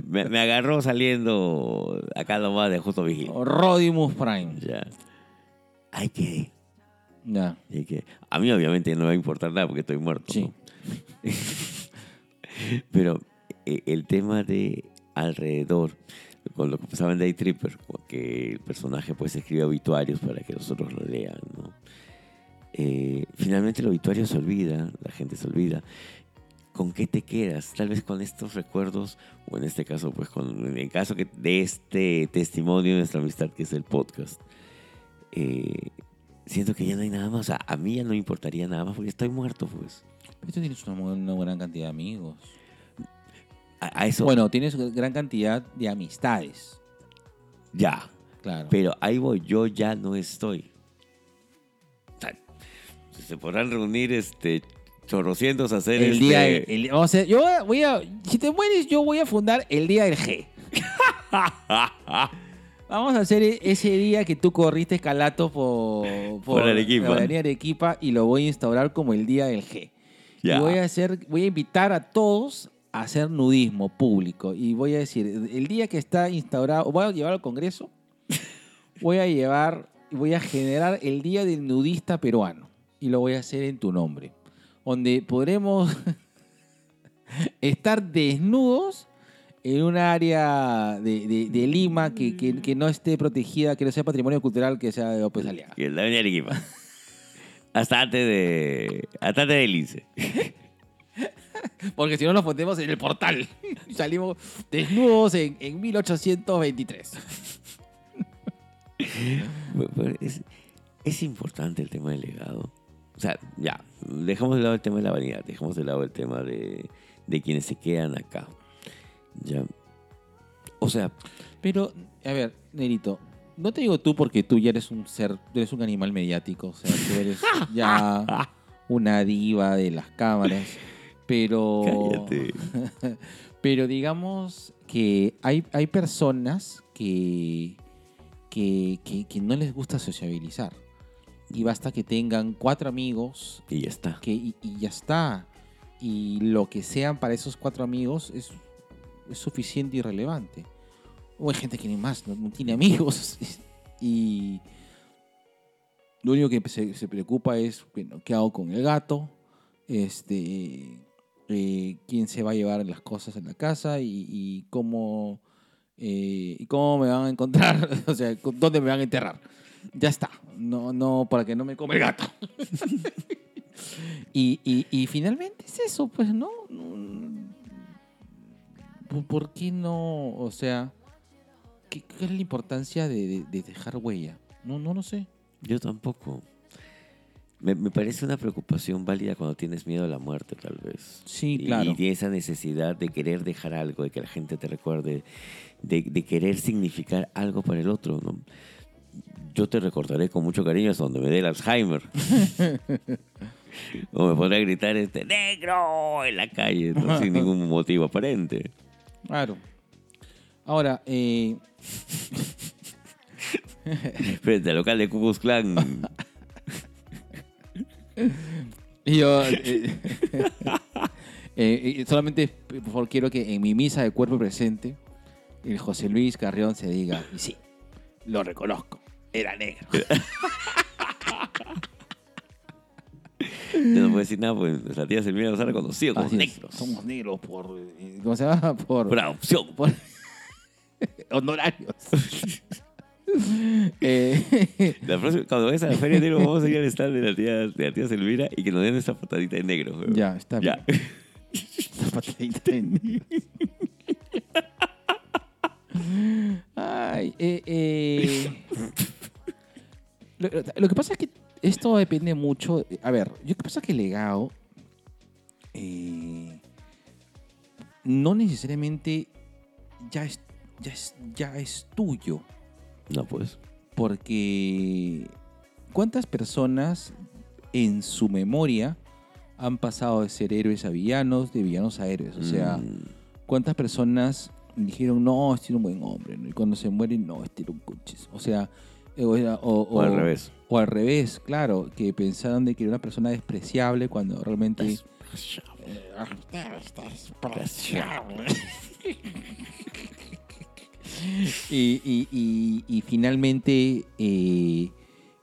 Me, me agarró saliendo acá nomás de justo vigil. Rodimus Prime. Ya. Hay que... Ya. hay que- A mí obviamente no me va a importar nada porque estoy muerto. Sí. ¿no? Pero eh, el tema de alrededor, con lo que pasaba en Day Tripper, que el personaje pues escribe obituarios para que los otros lo lean, ¿no? Eh, finalmente el obituario se olvida, la gente se olvida. ¿Con qué te quedas? Tal vez con estos recuerdos, o en este caso, pues con en el caso que, de este testimonio de nuestra amistad que es el podcast. eh, siento que ya no hay nada más. O sea, a mí ya no me importaría nada más porque estoy muerto, pues. Pero tú tienes una, una gran cantidad de amigos. A, a eso, Bueno, tienes gran cantidad de amistades. ya. Claro. Pero ahí voy, yo ya no estoy. O sea, se podrán reunir este chorrocientos a hacer el este... día. el- vamos a hacer- yo voy a. Si te mueres, yo voy a fundar el día del G. Vamos a hacer e- ese día que tú corriste escalato por, Por Arequipa. la Arequipa y lo voy a instaurar como el día del G. Ya. Y voy a hacer, voy a invitar a todos hacer nudismo público. Y voy a decir, el día que está instaurado, voy a llevar al Congreso, voy a llevar, voy a generar el día del nudista peruano. Y lo voy a hacer en tu nombre. Donde podremos estar desnudos en un área de, de- de Lima que, que- que no esté protegida, que no sea patrimonio cultural, que sea de López Aliaga. Que la avenida Arequipa. Hasta antes de... Hasta antes del INSE. Porque si no nos ponemos en el portal. Y Salimos desnudos en, en 1823. Pero- pero Es, es importante el tema del legado. O sea, ya, dejamos de lado el tema de la vanidad, dejamos de lado el tema de, de quienes se quedan acá. Ya. O sea, Pero, a ver, Nerito, no te digo tú porque tú ya eres un ser, eres un animal mediático. O sea, tú eres ya una diva de las cámaras. Pero. cállate. Pero digamos que hay, hay personas que, que, que- que no les gusta sociabilizar. Y basta que tengan cuatro amigos Y ya está. que, y, y ya está. Y lo que sean para esos cuatro amigos es, es suficiente y relevante. O hay gente que ni más, no, no tiene amigos. y lo único que se, se preocupa es, bueno, ¿qué hago con el gato? Este, eh, ¿Quién se va a llevar las cosas en la casa? Y, cómo, eh, cómo me van a encontrar, o sea, dónde me van a enterrar. Ya está. No, no, para que no me come el gato. Y, y- y finalmente es eso, pues, ¿no? No- ¿Por- ¿Por qué no? O sea, ¿qué, es la importancia de dejar huella? No, no lo sé. Yo tampoco. Me, me parece una preocupación válida cuando tienes miedo a la muerte, tal vez. Sí, Y- claro. Y tienes esa necesidad de querer dejar algo, de que la gente te recuerde, de, de querer significar algo para el otro, ¿no? Yo te recordaré con mucho cariño hasta donde me dé el Alzheimer. o me podré gritar este negro en la calle, ¿no? sin ningún motivo aparente. Claro. Ahora, eh, Frente al local de Ku Klux Klan. yo eh, eh, solamente, por favor, quiero que en mi misa de cuerpo presente, el José Luis Carrión se diga, y sí, lo reconozco, era negro. Yo no puedo decir nada, pues nuestra tía Silvina nos ha reconocido como Así es, negros. Somos negros por, eh, ¿cómo se llama? Por, Por adopción. por honorarios. Eh, La próxima- cuando vayas a la feria negro, vamos a ir al stand de la tía, de la tía Silvina y que nos den esa patadita de negro. ya, está bien. Ya. Las Ay, eh, eh, lo, lo que pasa es que esto depende mucho. A ver, yo que pasa que el legado eh, no necesariamente ya es, ya es, ya es tuyo. No, pues. Porque ¿cuántas personas en su memoria han pasado de ser héroes a villanos, de villanos a héroes? O sea, Mm, ¿cuántas personas dijeron, no, este era un buen hombre? ¿no? Y cuando se mueren, no, este era un coches. O sea, eh, o, o- o al revés. O al revés, claro, que pensaron de que era una persona despreciable cuando realmente... Eh, y, y- y- y finalmente, eh,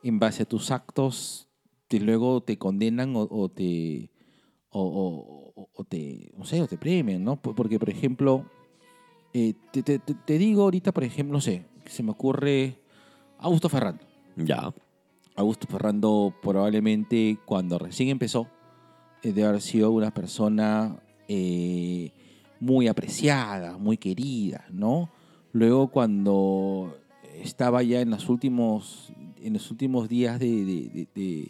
en base a tus actos, te, luego te condenan o, o te, o, o- o- o te, no sé, o te premian, ¿no? Por- Porque, por ejemplo, eh, te, te- te- digo ahorita, por ejemplo, no sé, se me ocurre Augusto Ferrando. Ya. Augusto Ferrando probablemente cuando recién empezó eh, debe haber sido una persona eh, muy apreciada, muy querida, ¿no? Luego cuando estaba ya en los últimos, en los últimos días de,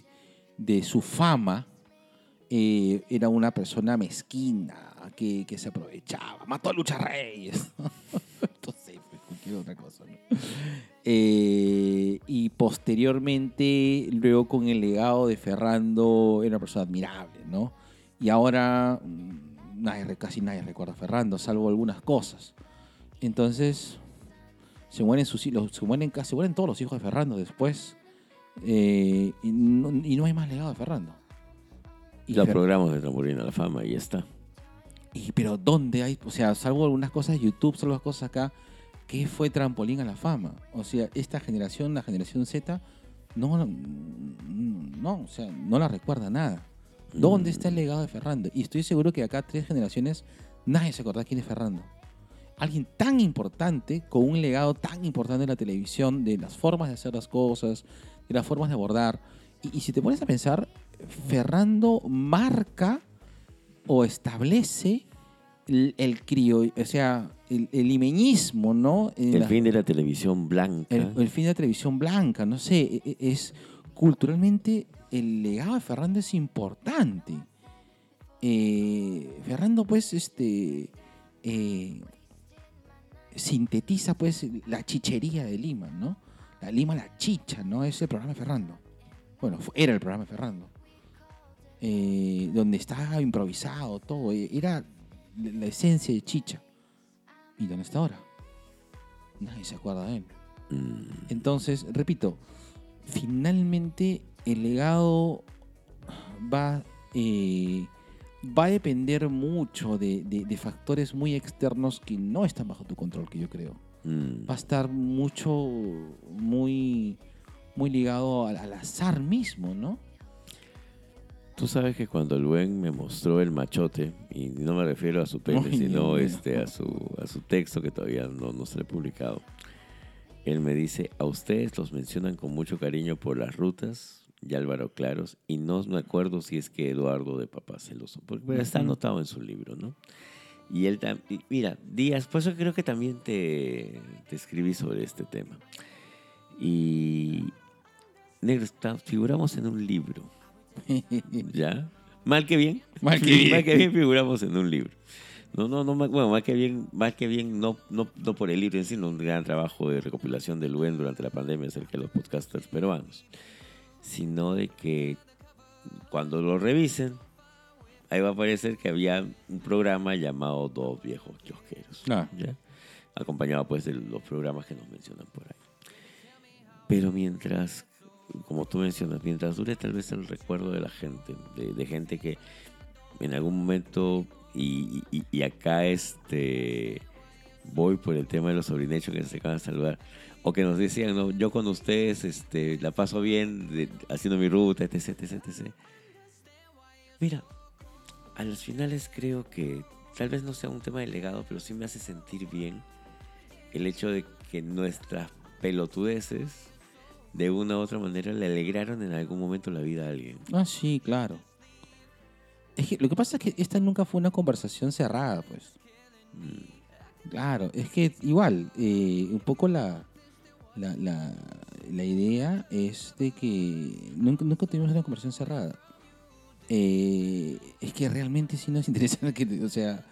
su fama, eh, era una persona mezquina que, se aprovechaba, mató a Lucha Reyes. Entonces, pues, cualquier otra cosa. Eh, y posteriormente, luego con el legado de Ferrando, era una persona admirable, ¿no? Y ahora mm, nadie, casi nadie recuerda a Ferrando, salvo algunas cosas. Entonces, se mueren, sus, hijos- se mueren, casi- se mueren todos los hijos de Ferrando después. eh, y, no, y no hay más legado de Ferrando. Y Ya Fer- programas de Trampolina a la Fama y ya está. y, pero ¿dónde hay? O sea, salvo algunas cosas de YouTube, salvo las cosas acá, ¿qué fue trampolín a la fama? O sea, esta generación, la generación Z, no, no, o sea, no la recuerda nada. ¿Dónde está el legado de Ferrando? Y estoy seguro que acá tres generaciones nadie se acuerda quién es Ferrando. Alguien tan importante, con un legado tan importante en la televisión, de las formas de hacer las cosas, de las formas de abordar. Y, y si te pones a pensar, Ferrando marca o establece el, el crio, o sea, el, el limeñismo, ¿no? En El la- fin de la televisión blanca. el, el fin de la televisión blanca, no sé, e- e- es culturalmente el legado de Ferrando es importante. Eh, Ferrando, pues, este eh, sintetiza pues la chichería de Lima, ¿no? La Lima la chicha, ¿no? Es el programa de Ferrando. Bueno, era el programa de Ferrando. Eh, donde estaba improvisado todo. eh, Era la la esencia de chicha. ¿Y dónde está ahora? Nadie se acuerda de él. Mm, Entonces, repito, finalmente el legado va, eh, va a depender mucho de, de- de factores muy externos que no están bajo tu control, que yo creo. mm. Va a estar mucho, muy, muy ligado al, al azar mismo, ¿no? Tú sabes que cuando Luen me mostró el machote, y no me refiero a su pene, Dios sino este, a, su, a su texto que todavía no, no se ha publicado, él me dice, a ustedes los mencionan con mucho cariño por las rutas y Álvaro Claros, y no me acuerdo si es que Eduardo de Papá Celoso, porque está anotado en su libro, ¿no? Y él también, mira, Díaz, por eso creo que también te, te escribí sobre este tema. Y, negro, está- figuramos en un libro. ¿Ya? Mal que bien. Mal que bien. Mal que bien figuramos en un libro. No, no, no, mal- bueno, mal que bien, mal que bien, no, no, no por el libro en sí, sino un gran trabajo de recopilación de Luen durante la pandemia acerca de los podcasters peruanos, sino de que cuando lo revisen, ahí va a aparecer que había un programa llamado Dos Viejos Kiosqueros. ¿ya? Acompañado pues de los programas que nos mencionan por ahí. Pero mientras, como tú mencionas, mientras dure tal vez el recuerdo de la gente, de, de gente que en algún momento, y, y- y acá este voy por el tema de los sobrinechos que se acaban de saludar, o que nos decían, no, yo con ustedes este, la paso bien de- haciendo mi ruta, etc, etc, etc. Mira, a los finales creo que tal vez no sea un tema de legado, pero sí me hace sentir bien el hecho de que nuestras pelotudeces de una u otra manera le alegraron en algún momento la vida a alguien. Ah, sí, claro. Es que lo que pasa es que esta nunca fue una conversación cerrada, pues. Claro, es que igual, eh, un poco la, la, la, la idea es de que nunca, nunca tuvimos una conversación cerrada. Eh, es que realmente sí nos interesa, que, o sea,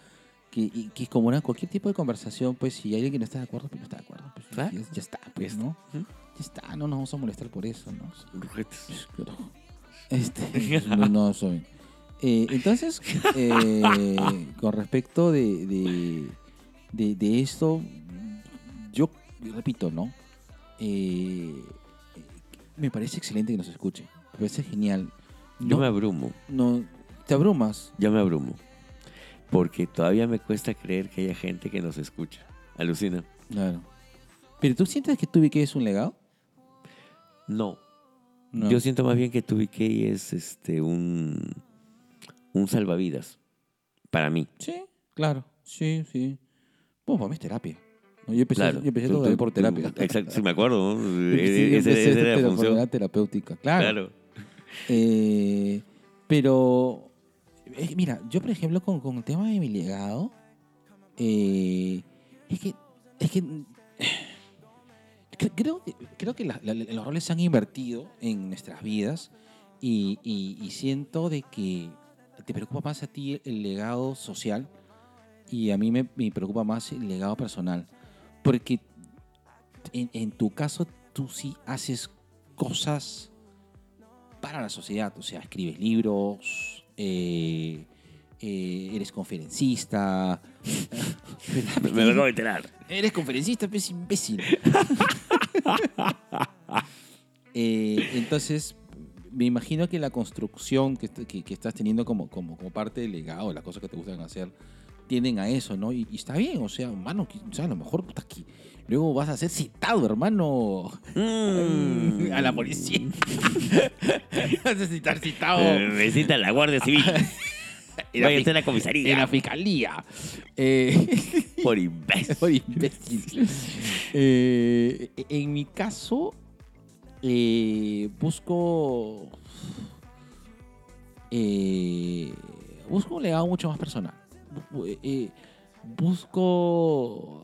que, que como una, cualquier tipo de conversación, pues si hay alguien que no está de acuerdo, pues no está de acuerdo. Pues, Claro. ya, ya está, pues, ¿no? Ya está, no nos vamos a molestar por eso, ¿no? Este, no, no soy. Eh, entonces, eh, con respecto de, de, de- de esto, yo repito, ¿no? Eh, me parece excelente que nos escuche. Me parece genial. Yo No, me abrumo, no, te abrumas. yo me abrumo. Porque todavía me cuesta creer que haya gente que nos escucha. Alucina. Claro. Pero tú sientes que tu VK es un legado? No. No. Yo siento más bien que tu VK es este un, un salvavidas. Para mí. Sí, claro. Sí, sí. Bueno, para mí es terapia. No, Yo empecé, Claro. yo empecé tú- por terapia. Exacto, sí me acuerdo. ¿no? Sí, E- yo esa- era la por función. terapéutica, claro. Claro. Eh, pero, eh, mira, yo por ejemplo con, con el tema de mi legado, eh, es que, es que cre- creo, que- creo que la- la- los roles se han invertido en nuestras vidas y, y- y siento de que te preocupa más a ti el legado social y a mí me, me preocupa más el legado personal. Porque en, en tu caso tú sí haces cosas para la sociedad. O sea, escribes libros, eh, eh, eres conferencista. Me, me acabo de enterar. Eres conferencista, pues imbécil. Eh, entonces, me imagino que la construcción que, est- que- que estás teniendo como, como, como parte del legado, las cosas que te gustan hacer, tienden a eso, ¿no? Y, y está bien, o sea, hermano, o sea, a lo mejor puta, que luego vas a ser citado, hermano, Mm. a la policía. vas a estar citado Me cita la Guardia Civil. Vaya a la comisaría. en la fiscalía. Eh, Por imbécil. Por imbécil. Eh, en mi caso, eh, busco. busco un legado mucho más personal. Bu- eh, busco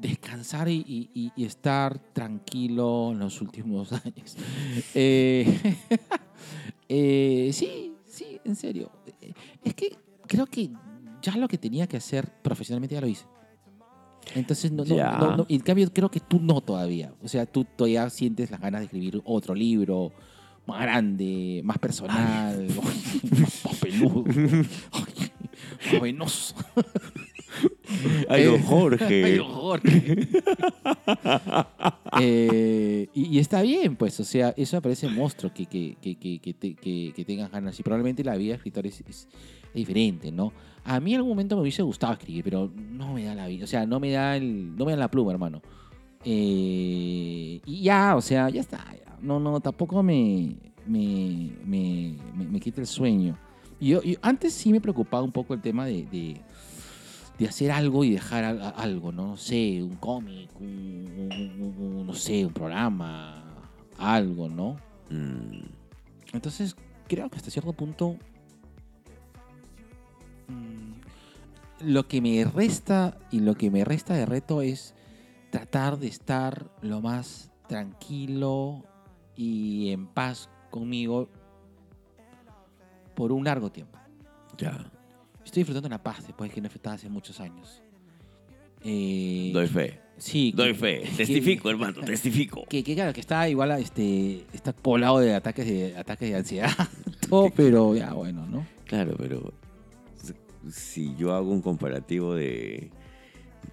descansar y, y- y- estar tranquilo en los últimos años. Eh, eh, sí, sí, en serio. Eh, Es que creo que ya lo que tenía que hacer profesionalmente ya lo hice. Entonces, no, no- Ya. no- no- en cambio, creo que tú no todavía. O sea, tú todavía sientes las ganas de escribir otro libro más grande, más personal, más papeludo, ay, más venoso. Ay, don Eh, Jorge. Ay, don Jorge. Eh, y, y está bien, pues, o sea, eso me parece monstruo que, que, que, que, que, te- que- que tengas ganas. Y probablemente la vida de escritor es, es- es diferente, ¿no? A mí en algún momento me hubiese gustado escribir, pero no me da la vida, o sea, no me da, el, no me da la pluma, hermano. Eh, y ya, o sea, ya está. ya. No, no, tampoco me, me, me, me, me quita el sueño. Yo, yo antes sí me preocupaba un poco el tema de, de, de hacer algo y dejar a- algo, ¿no? No sé, un cómic, un, un- un- un- no sé, un programa, algo, ¿no? Mm, Entonces, creo que hasta cierto punto mm, lo que me resta y lo que me resta de reto es tratar de estar lo más tranquilo y en paz conmigo por un largo tiempo. ya. Estoy disfrutando la paz después de que no estaba hace muchos años. Eh, Doy fe. sí, Doy que- fe. que- Testifico, hermano. Testifico. que, que claro, que está igual, a, este, está poblado de ataques de ataques de ansiedad, todo, pero ya bueno, ¿no? Claro, pero si- yo hago un comparativo de,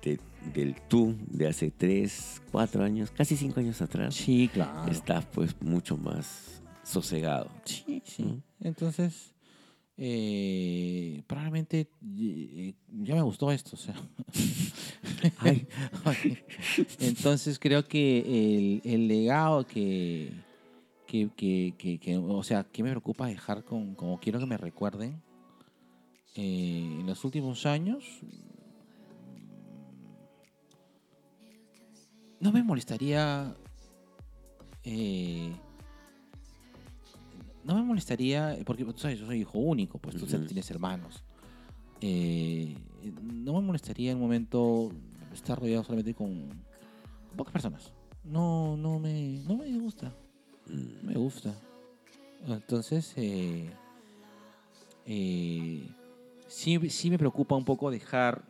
de- del tú de hace 3, 4 años, casi 5 años atrás, Sí, claro. estás pues mucho más sosegado. Sí, sí. Entonces, eh, probablemente eh, ya me gustó esto, o sea. Ay. Entonces creo que el, el legado que, que, que, que- que- o sea, que me preocupa dejar con, como quiero que me recuerden eh, en los últimos años, no me molestaría eh, no me molestaría, porque tú sabes, yo soy hijo único, pues tú tienes hermanos. Eh, no me molestaría en un momento estar rodeado solamente con pocas personas. No, no me, no me gusta. Mm, me gusta. Entonces, eh, eh, sí, sí me preocupa un poco dejar.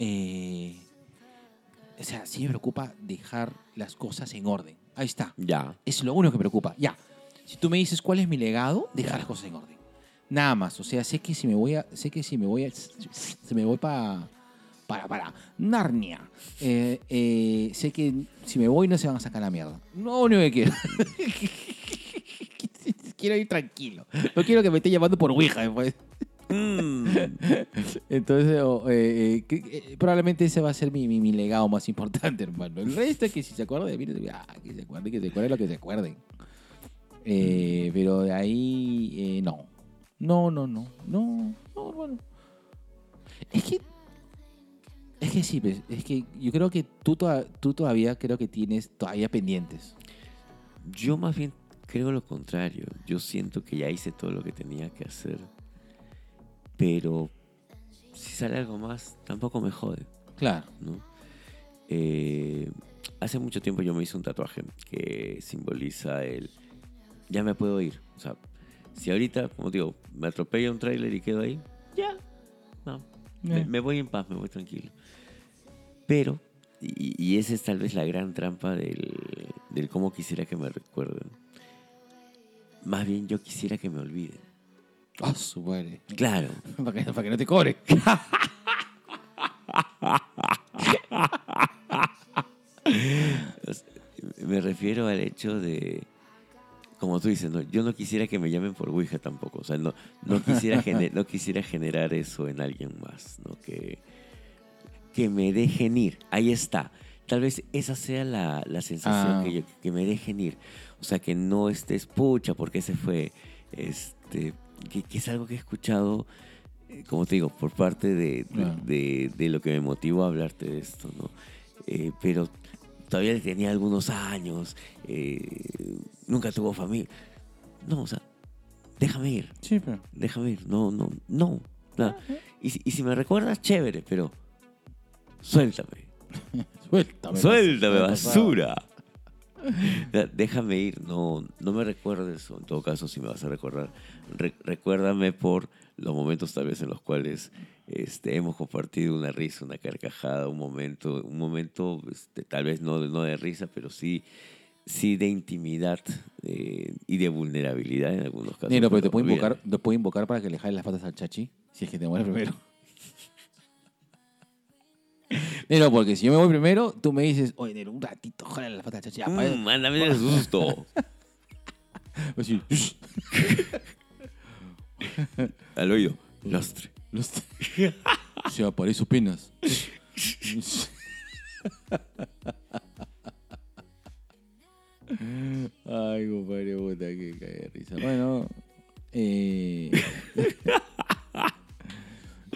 o sea, sí me preocupa dejar las cosas en orden. Ahí está. Ya. Es lo único que me preocupa. Ya. Si tú me dices cuál es mi legado, dejar las cosas en orden. Nada más. O sea, sé que si me voy a. Sé que si me voy a. Si me voy para. Para, para. Narnia. eh, eh, sé que si me voy no se van a sacar la mierda. No, único que quiero. quiero ir tranquilo. No quiero que me esté llamando por Ouija después. Mm, Entonces, eh, probablemente ese va a ser mi, mi, mi legado más importante, hermano. El resto es que si se acuerda de mí, ah, que se acuerden, que se acuerden lo que se acuerden. Eh, pero de ahí, eh, no. No, no, no. No, no, hermano. Es que. Es que sí, pues, es que yo creo que tú, toda- tú todavía creo que tienes todavía pendientes. Yo más bien creo lo contrario. Yo siento que ya hice todo lo que tenía que hacer. Pero si sale algo más, tampoco me jode, Claro. ¿no? Eh, hace mucho tiempo yo me hice un tatuaje que simboliza el... Ya me puedo ir. O sea, si ahorita, como digo, me atropella un tráiler y quedo ahí, ya. No. Me, me voy en paz, me voy tranquilo. Pero, y, y esa es tal vez la gran trampa del, del cómo quisiera que me recuerden. Más bien yo quisiera que me olviden. Ah, su madre. Claro. para, que, para que no te cobre. Me refiero al hecho de, como tú dices, ¿no? yo no quisiera que me llamen por Ouija tampoco. O sea, no, no, quisiera, gene- no quisiera generar eso en alguien más, ¿no? Que, que me dejen ir. Ahí está. Tal vez esa sea la, la sensación Ah. que, yo- que me dejen ir. O sea, que no estés pucha porque se fue. Este, que, que es algo que he escuchado, eh, como te digo, por parte de, de- Claro. de- de lo que me motivó a hablarte de esto, ¿no? Eh, pero todavía tenía algunos años, eh, nunca tuvo familia. No, o sea, déjame ir, Sí, pero. déjame ir. No, no, no. nada. Y, si- y si me recuerdas, chévere, pero suéltame. Suéltame. Suéltame, basura. Déjame ir, no, no me recuerdes, o en todo caso, si me vas a recordar, re- recuérdame por los momentos tal vez en los cuales este, hemos compartido una risa, una carcajada, un momento, un momento este, tal vez no, de- no de risa, pero sí, sí de intimidad eh, y de vulnerabilidad en algunos casos. Nero, pero te puedo, invocar, te puedo invocar para que le jales las patas al chachi, si es que te mueres primero. Nero, porque si yo me voy primero, tú me dices, oye, Nero, un ratito, jale las patas al chachi. Ya, pa- Mm, mándame el susto. Pues sí, "Shh". Al oído. Lastre. Los- O sea, para eso penas. Ay, compadre, puta, que cae de risa. Bueno, eh,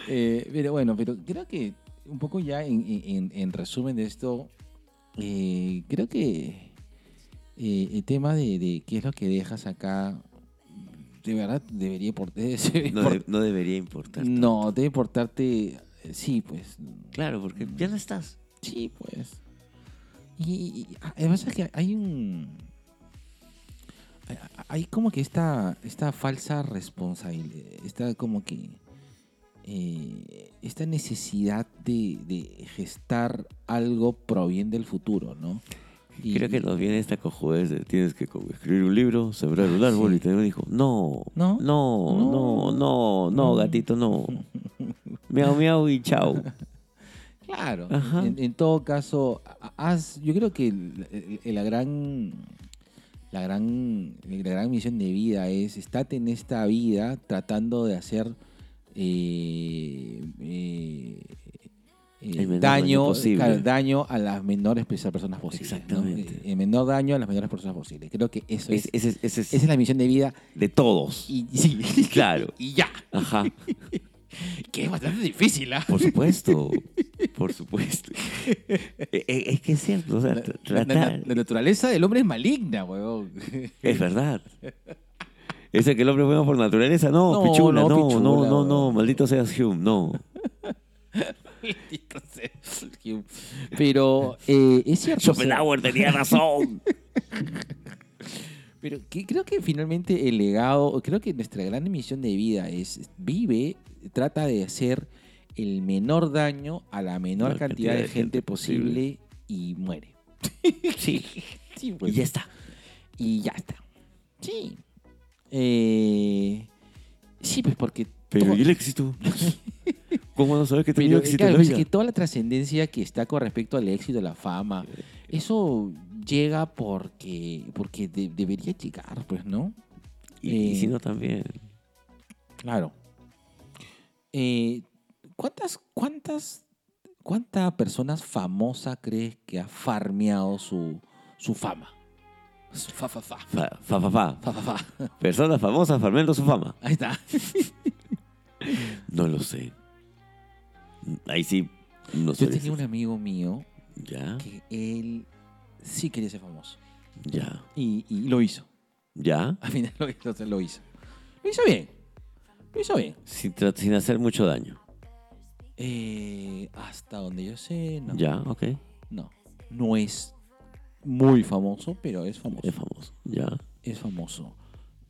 eh, pero bueno, pero creo que un poco ya en, en- en resumen de esto, eh, creo que eh, el tema de, de qué es lo que dejas acá, de verdad debería importar. No, de- no debería importar. No, debe importarte. eh, Sí, pues. Claro, porque ya no estás. Sí, pues. Y, y- además es que hay un. hay- como que esta, esta falsa responsabilidad. Esta como que. Eh, esta necesidad de, de gestar algo pro bien del futuro, ¿no? Y- Creo que nos viene esta cojudez de tienes que escribir un libro, sembrar un árbol Sí. y tener un hijo. No, ¿No? no, no, no, no, gatito, no. miau, miau y chao. Claro. En, en todo caso, haz, yo creo que el- el- la gran la gran la gran misión de vida es estate en esta vida tratando de hacer eh, daño daño claro, daño a las menores pe- personas posibles. Exactamente. Eh, el menor daño a las menores personas posibles creo que eso es, esa es la misión de vida de todos. y sí Claro. y ya Ajá. Que es bastante difícil, ¿ah? Por supuesto, por supuesto. Eh, eh, Es que es cierto, o sea, La, la naturaleza del hombre es maligna, weón. Es verdad. Ese que el hombre es bueno por naturaleza, no, No, pichula, no, no, pichula, no, no, maldito seas Hume, no. Maldito sea. Pero eh, es cierto. o sea, Schopenhauer tenía razón. Pero que creo que finalmente el legado, creo que nuestra gran misión de vida es vive, trata de hacer el menor daño a la menor cantidad, de gente, posible, y muere. Sí, Sí, pues. y ya está. Y ya está. Sí. Eh, sí, pues porque... Pero todo- ¿y el éxito? ¿Cómo no sabes que tenía éxito claro, en la es que toda la trascendencia que está con respecto al éxito, la fama, eso llega porque, porque de- debería llegar, pues, ¿no? Y, y eh, si no también. Claro. Eh, ¿Cuántas, cuántas, cuánta personas famosa crees que ha farmeado su, su fama? Fa, fa, fa. Fa, fa, fa, fa. Fa, fa, fa. Personas famosas farmando su fama. Ahí está. No lo sé. Ahí sí, no sé. Yo tenía un amigo mío Ya, que él sí quería ser famoso. ya, Y, y lo hizo. ya. Al final lo hizo. Lo hizo. Lo hizo bien. Lo hizo bien. Sin, sin hacer mucho daño. Eh, hasta donde yo sé, no. Ya, ok. No. No es muy famoso, pero es famoso. Es famoso. Ya. es famoso.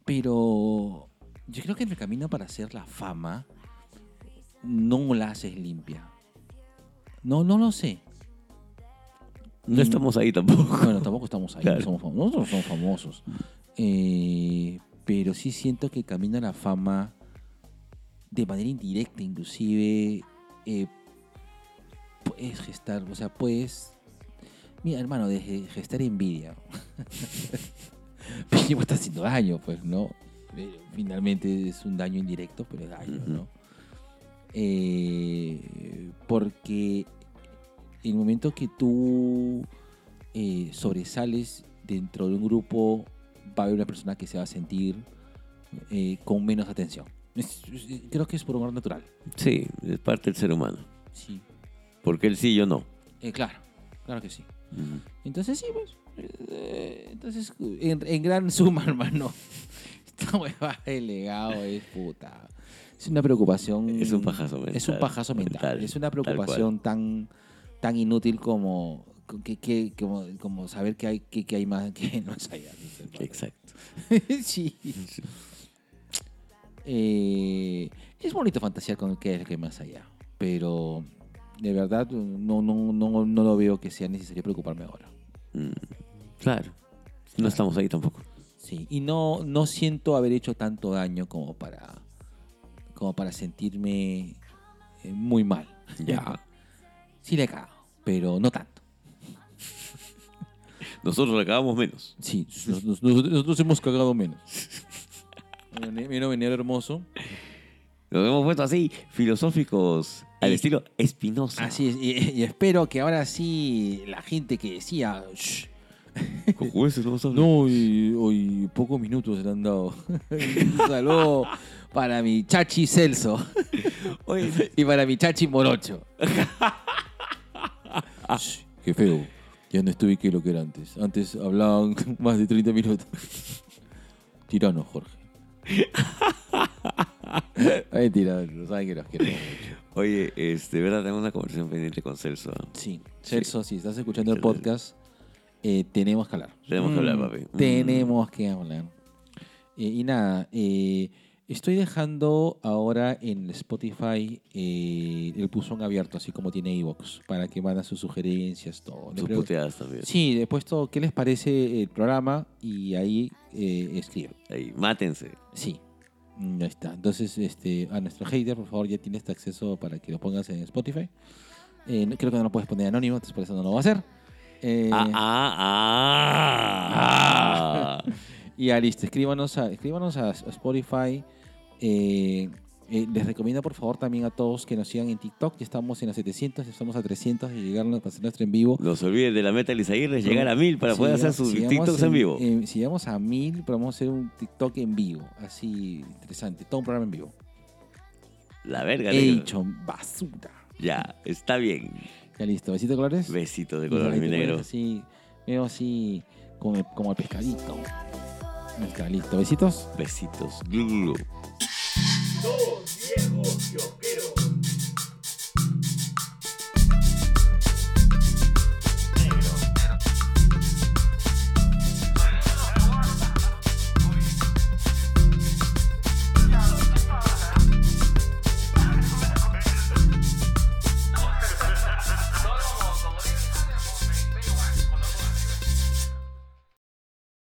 Pero yo creo que en el camino para hacer la fama no la haces limpia. No, no lo sé. No estamos ahí tampoco. Bueno, tampoco estamos ahí. Claro. somos Nosotros somos famosos. Eh, pero sí siento que el camino a la fama, de manera indirecta inclusive, eh, puedes gestar, o sea, puedes... Mira, hermano, de ge- gestar envidia. Mínimo está haciendo daño, pues, ¿no? Pero finalmente es un daño indirecto, pero es daño. ¿no? Eh, porque el momento que tú eh, sobresales dentro de un grupo, va a haber una persona que se va a sentir eh, con menos atención. Es- es- creo que es por un orden natural. Sí, es parte del ser humano. Sí. Porque él sí, yo no. Eh, claro, claro que sí. Entonces sí, pues. eh, entonces, en, en gran suma, hermano, esta hueva de legado es puta. Es una preocupación. Es un pajazo Es un mental, pajazo mental. mental, es una preocupación tan, tan inútil como, que, que- como, como saber que hay, que, que hay más que no es allá. el padre. Exacto. sí. Eh, es bonito fantasear con qué es lo que más allá. Pero de verdad no, no, no, no lo veo que sea necesario preocuparme ahora. Mm, Claro. No estamos ahí tampoco. Sí, y no, no siento haber hecho tanto daño como para, como para sentirme eh, muy mal. Ya. Sí le he cagado, pero no tanto. Nosotros le acabamos menos. Sí, nos- nos- nos- nosotros hemos cagado menos. Mira, venía hermoso. Nos hemos puesto así, filosóficos, al Y- estilo Espinosa. Así es, y, y espero que ahora sí la gente que decía, "Shh, Con jueces no no, hoy, hoy pocos minutos le han dado. Un saludo para mi chachi Celso y para mi chachi Morocho. Shh, Qué feo. Ya no estuve que lo que era antes. Antes hablaban más de 30 minutos. Tirano, Jorge. Mentira, no saben que los quiero mucho. oye, este, verdad, tengo una conversación pendiente con Celso. Sí, Celso, si estás escuchando el podcast, eh, tenemos que hablar. Tenemos que hablar, Mm, papi. Mm. Tenemos que hablar. Eh, y nada, eh, estoy dejando ahora en Spotify eh, el buzón abierto, así como tiene Evox, para que mandan sus sugerencias, todo. Sus puteadas también. Sí, he puesto qué les parece el programa y ahí eh, escriben. Ahí, mátense. Sí, mm, ya está. Entonces, este, a nuestro hater, por favor, ya tienes este acceso para que lo pongas en Spotify. Eh, creo que no lo puedes poner anónimo, entonces por eso no lo va a hacer. Eh, Ah, ah, ah. Y ya listo, escríbanos a, escríbanos a Spotify. Eh, eh, les recomiendo por favor también a todos que nos sigan en TikTok. Ya estamos en los 700, ya estamos a 300 de llegar a hacer nuestro en vivo. No se olviden de la meta de llegar a mil para Si poder hacer sus si TikToks en vivo. eh, si llegamos a mil, podemos hacer un TikTok en vivo. Así interesante, todo un programa en vivo. La verga, He dicho basura. Ya, está bien. Ya listo. ¿Besito de colores? Besito de Mira, color, ahí mi negro. Así, veo así como como el pescadito. Listo. ¿Besitos? Besitos. Glu, glu, glu. Dos viejos.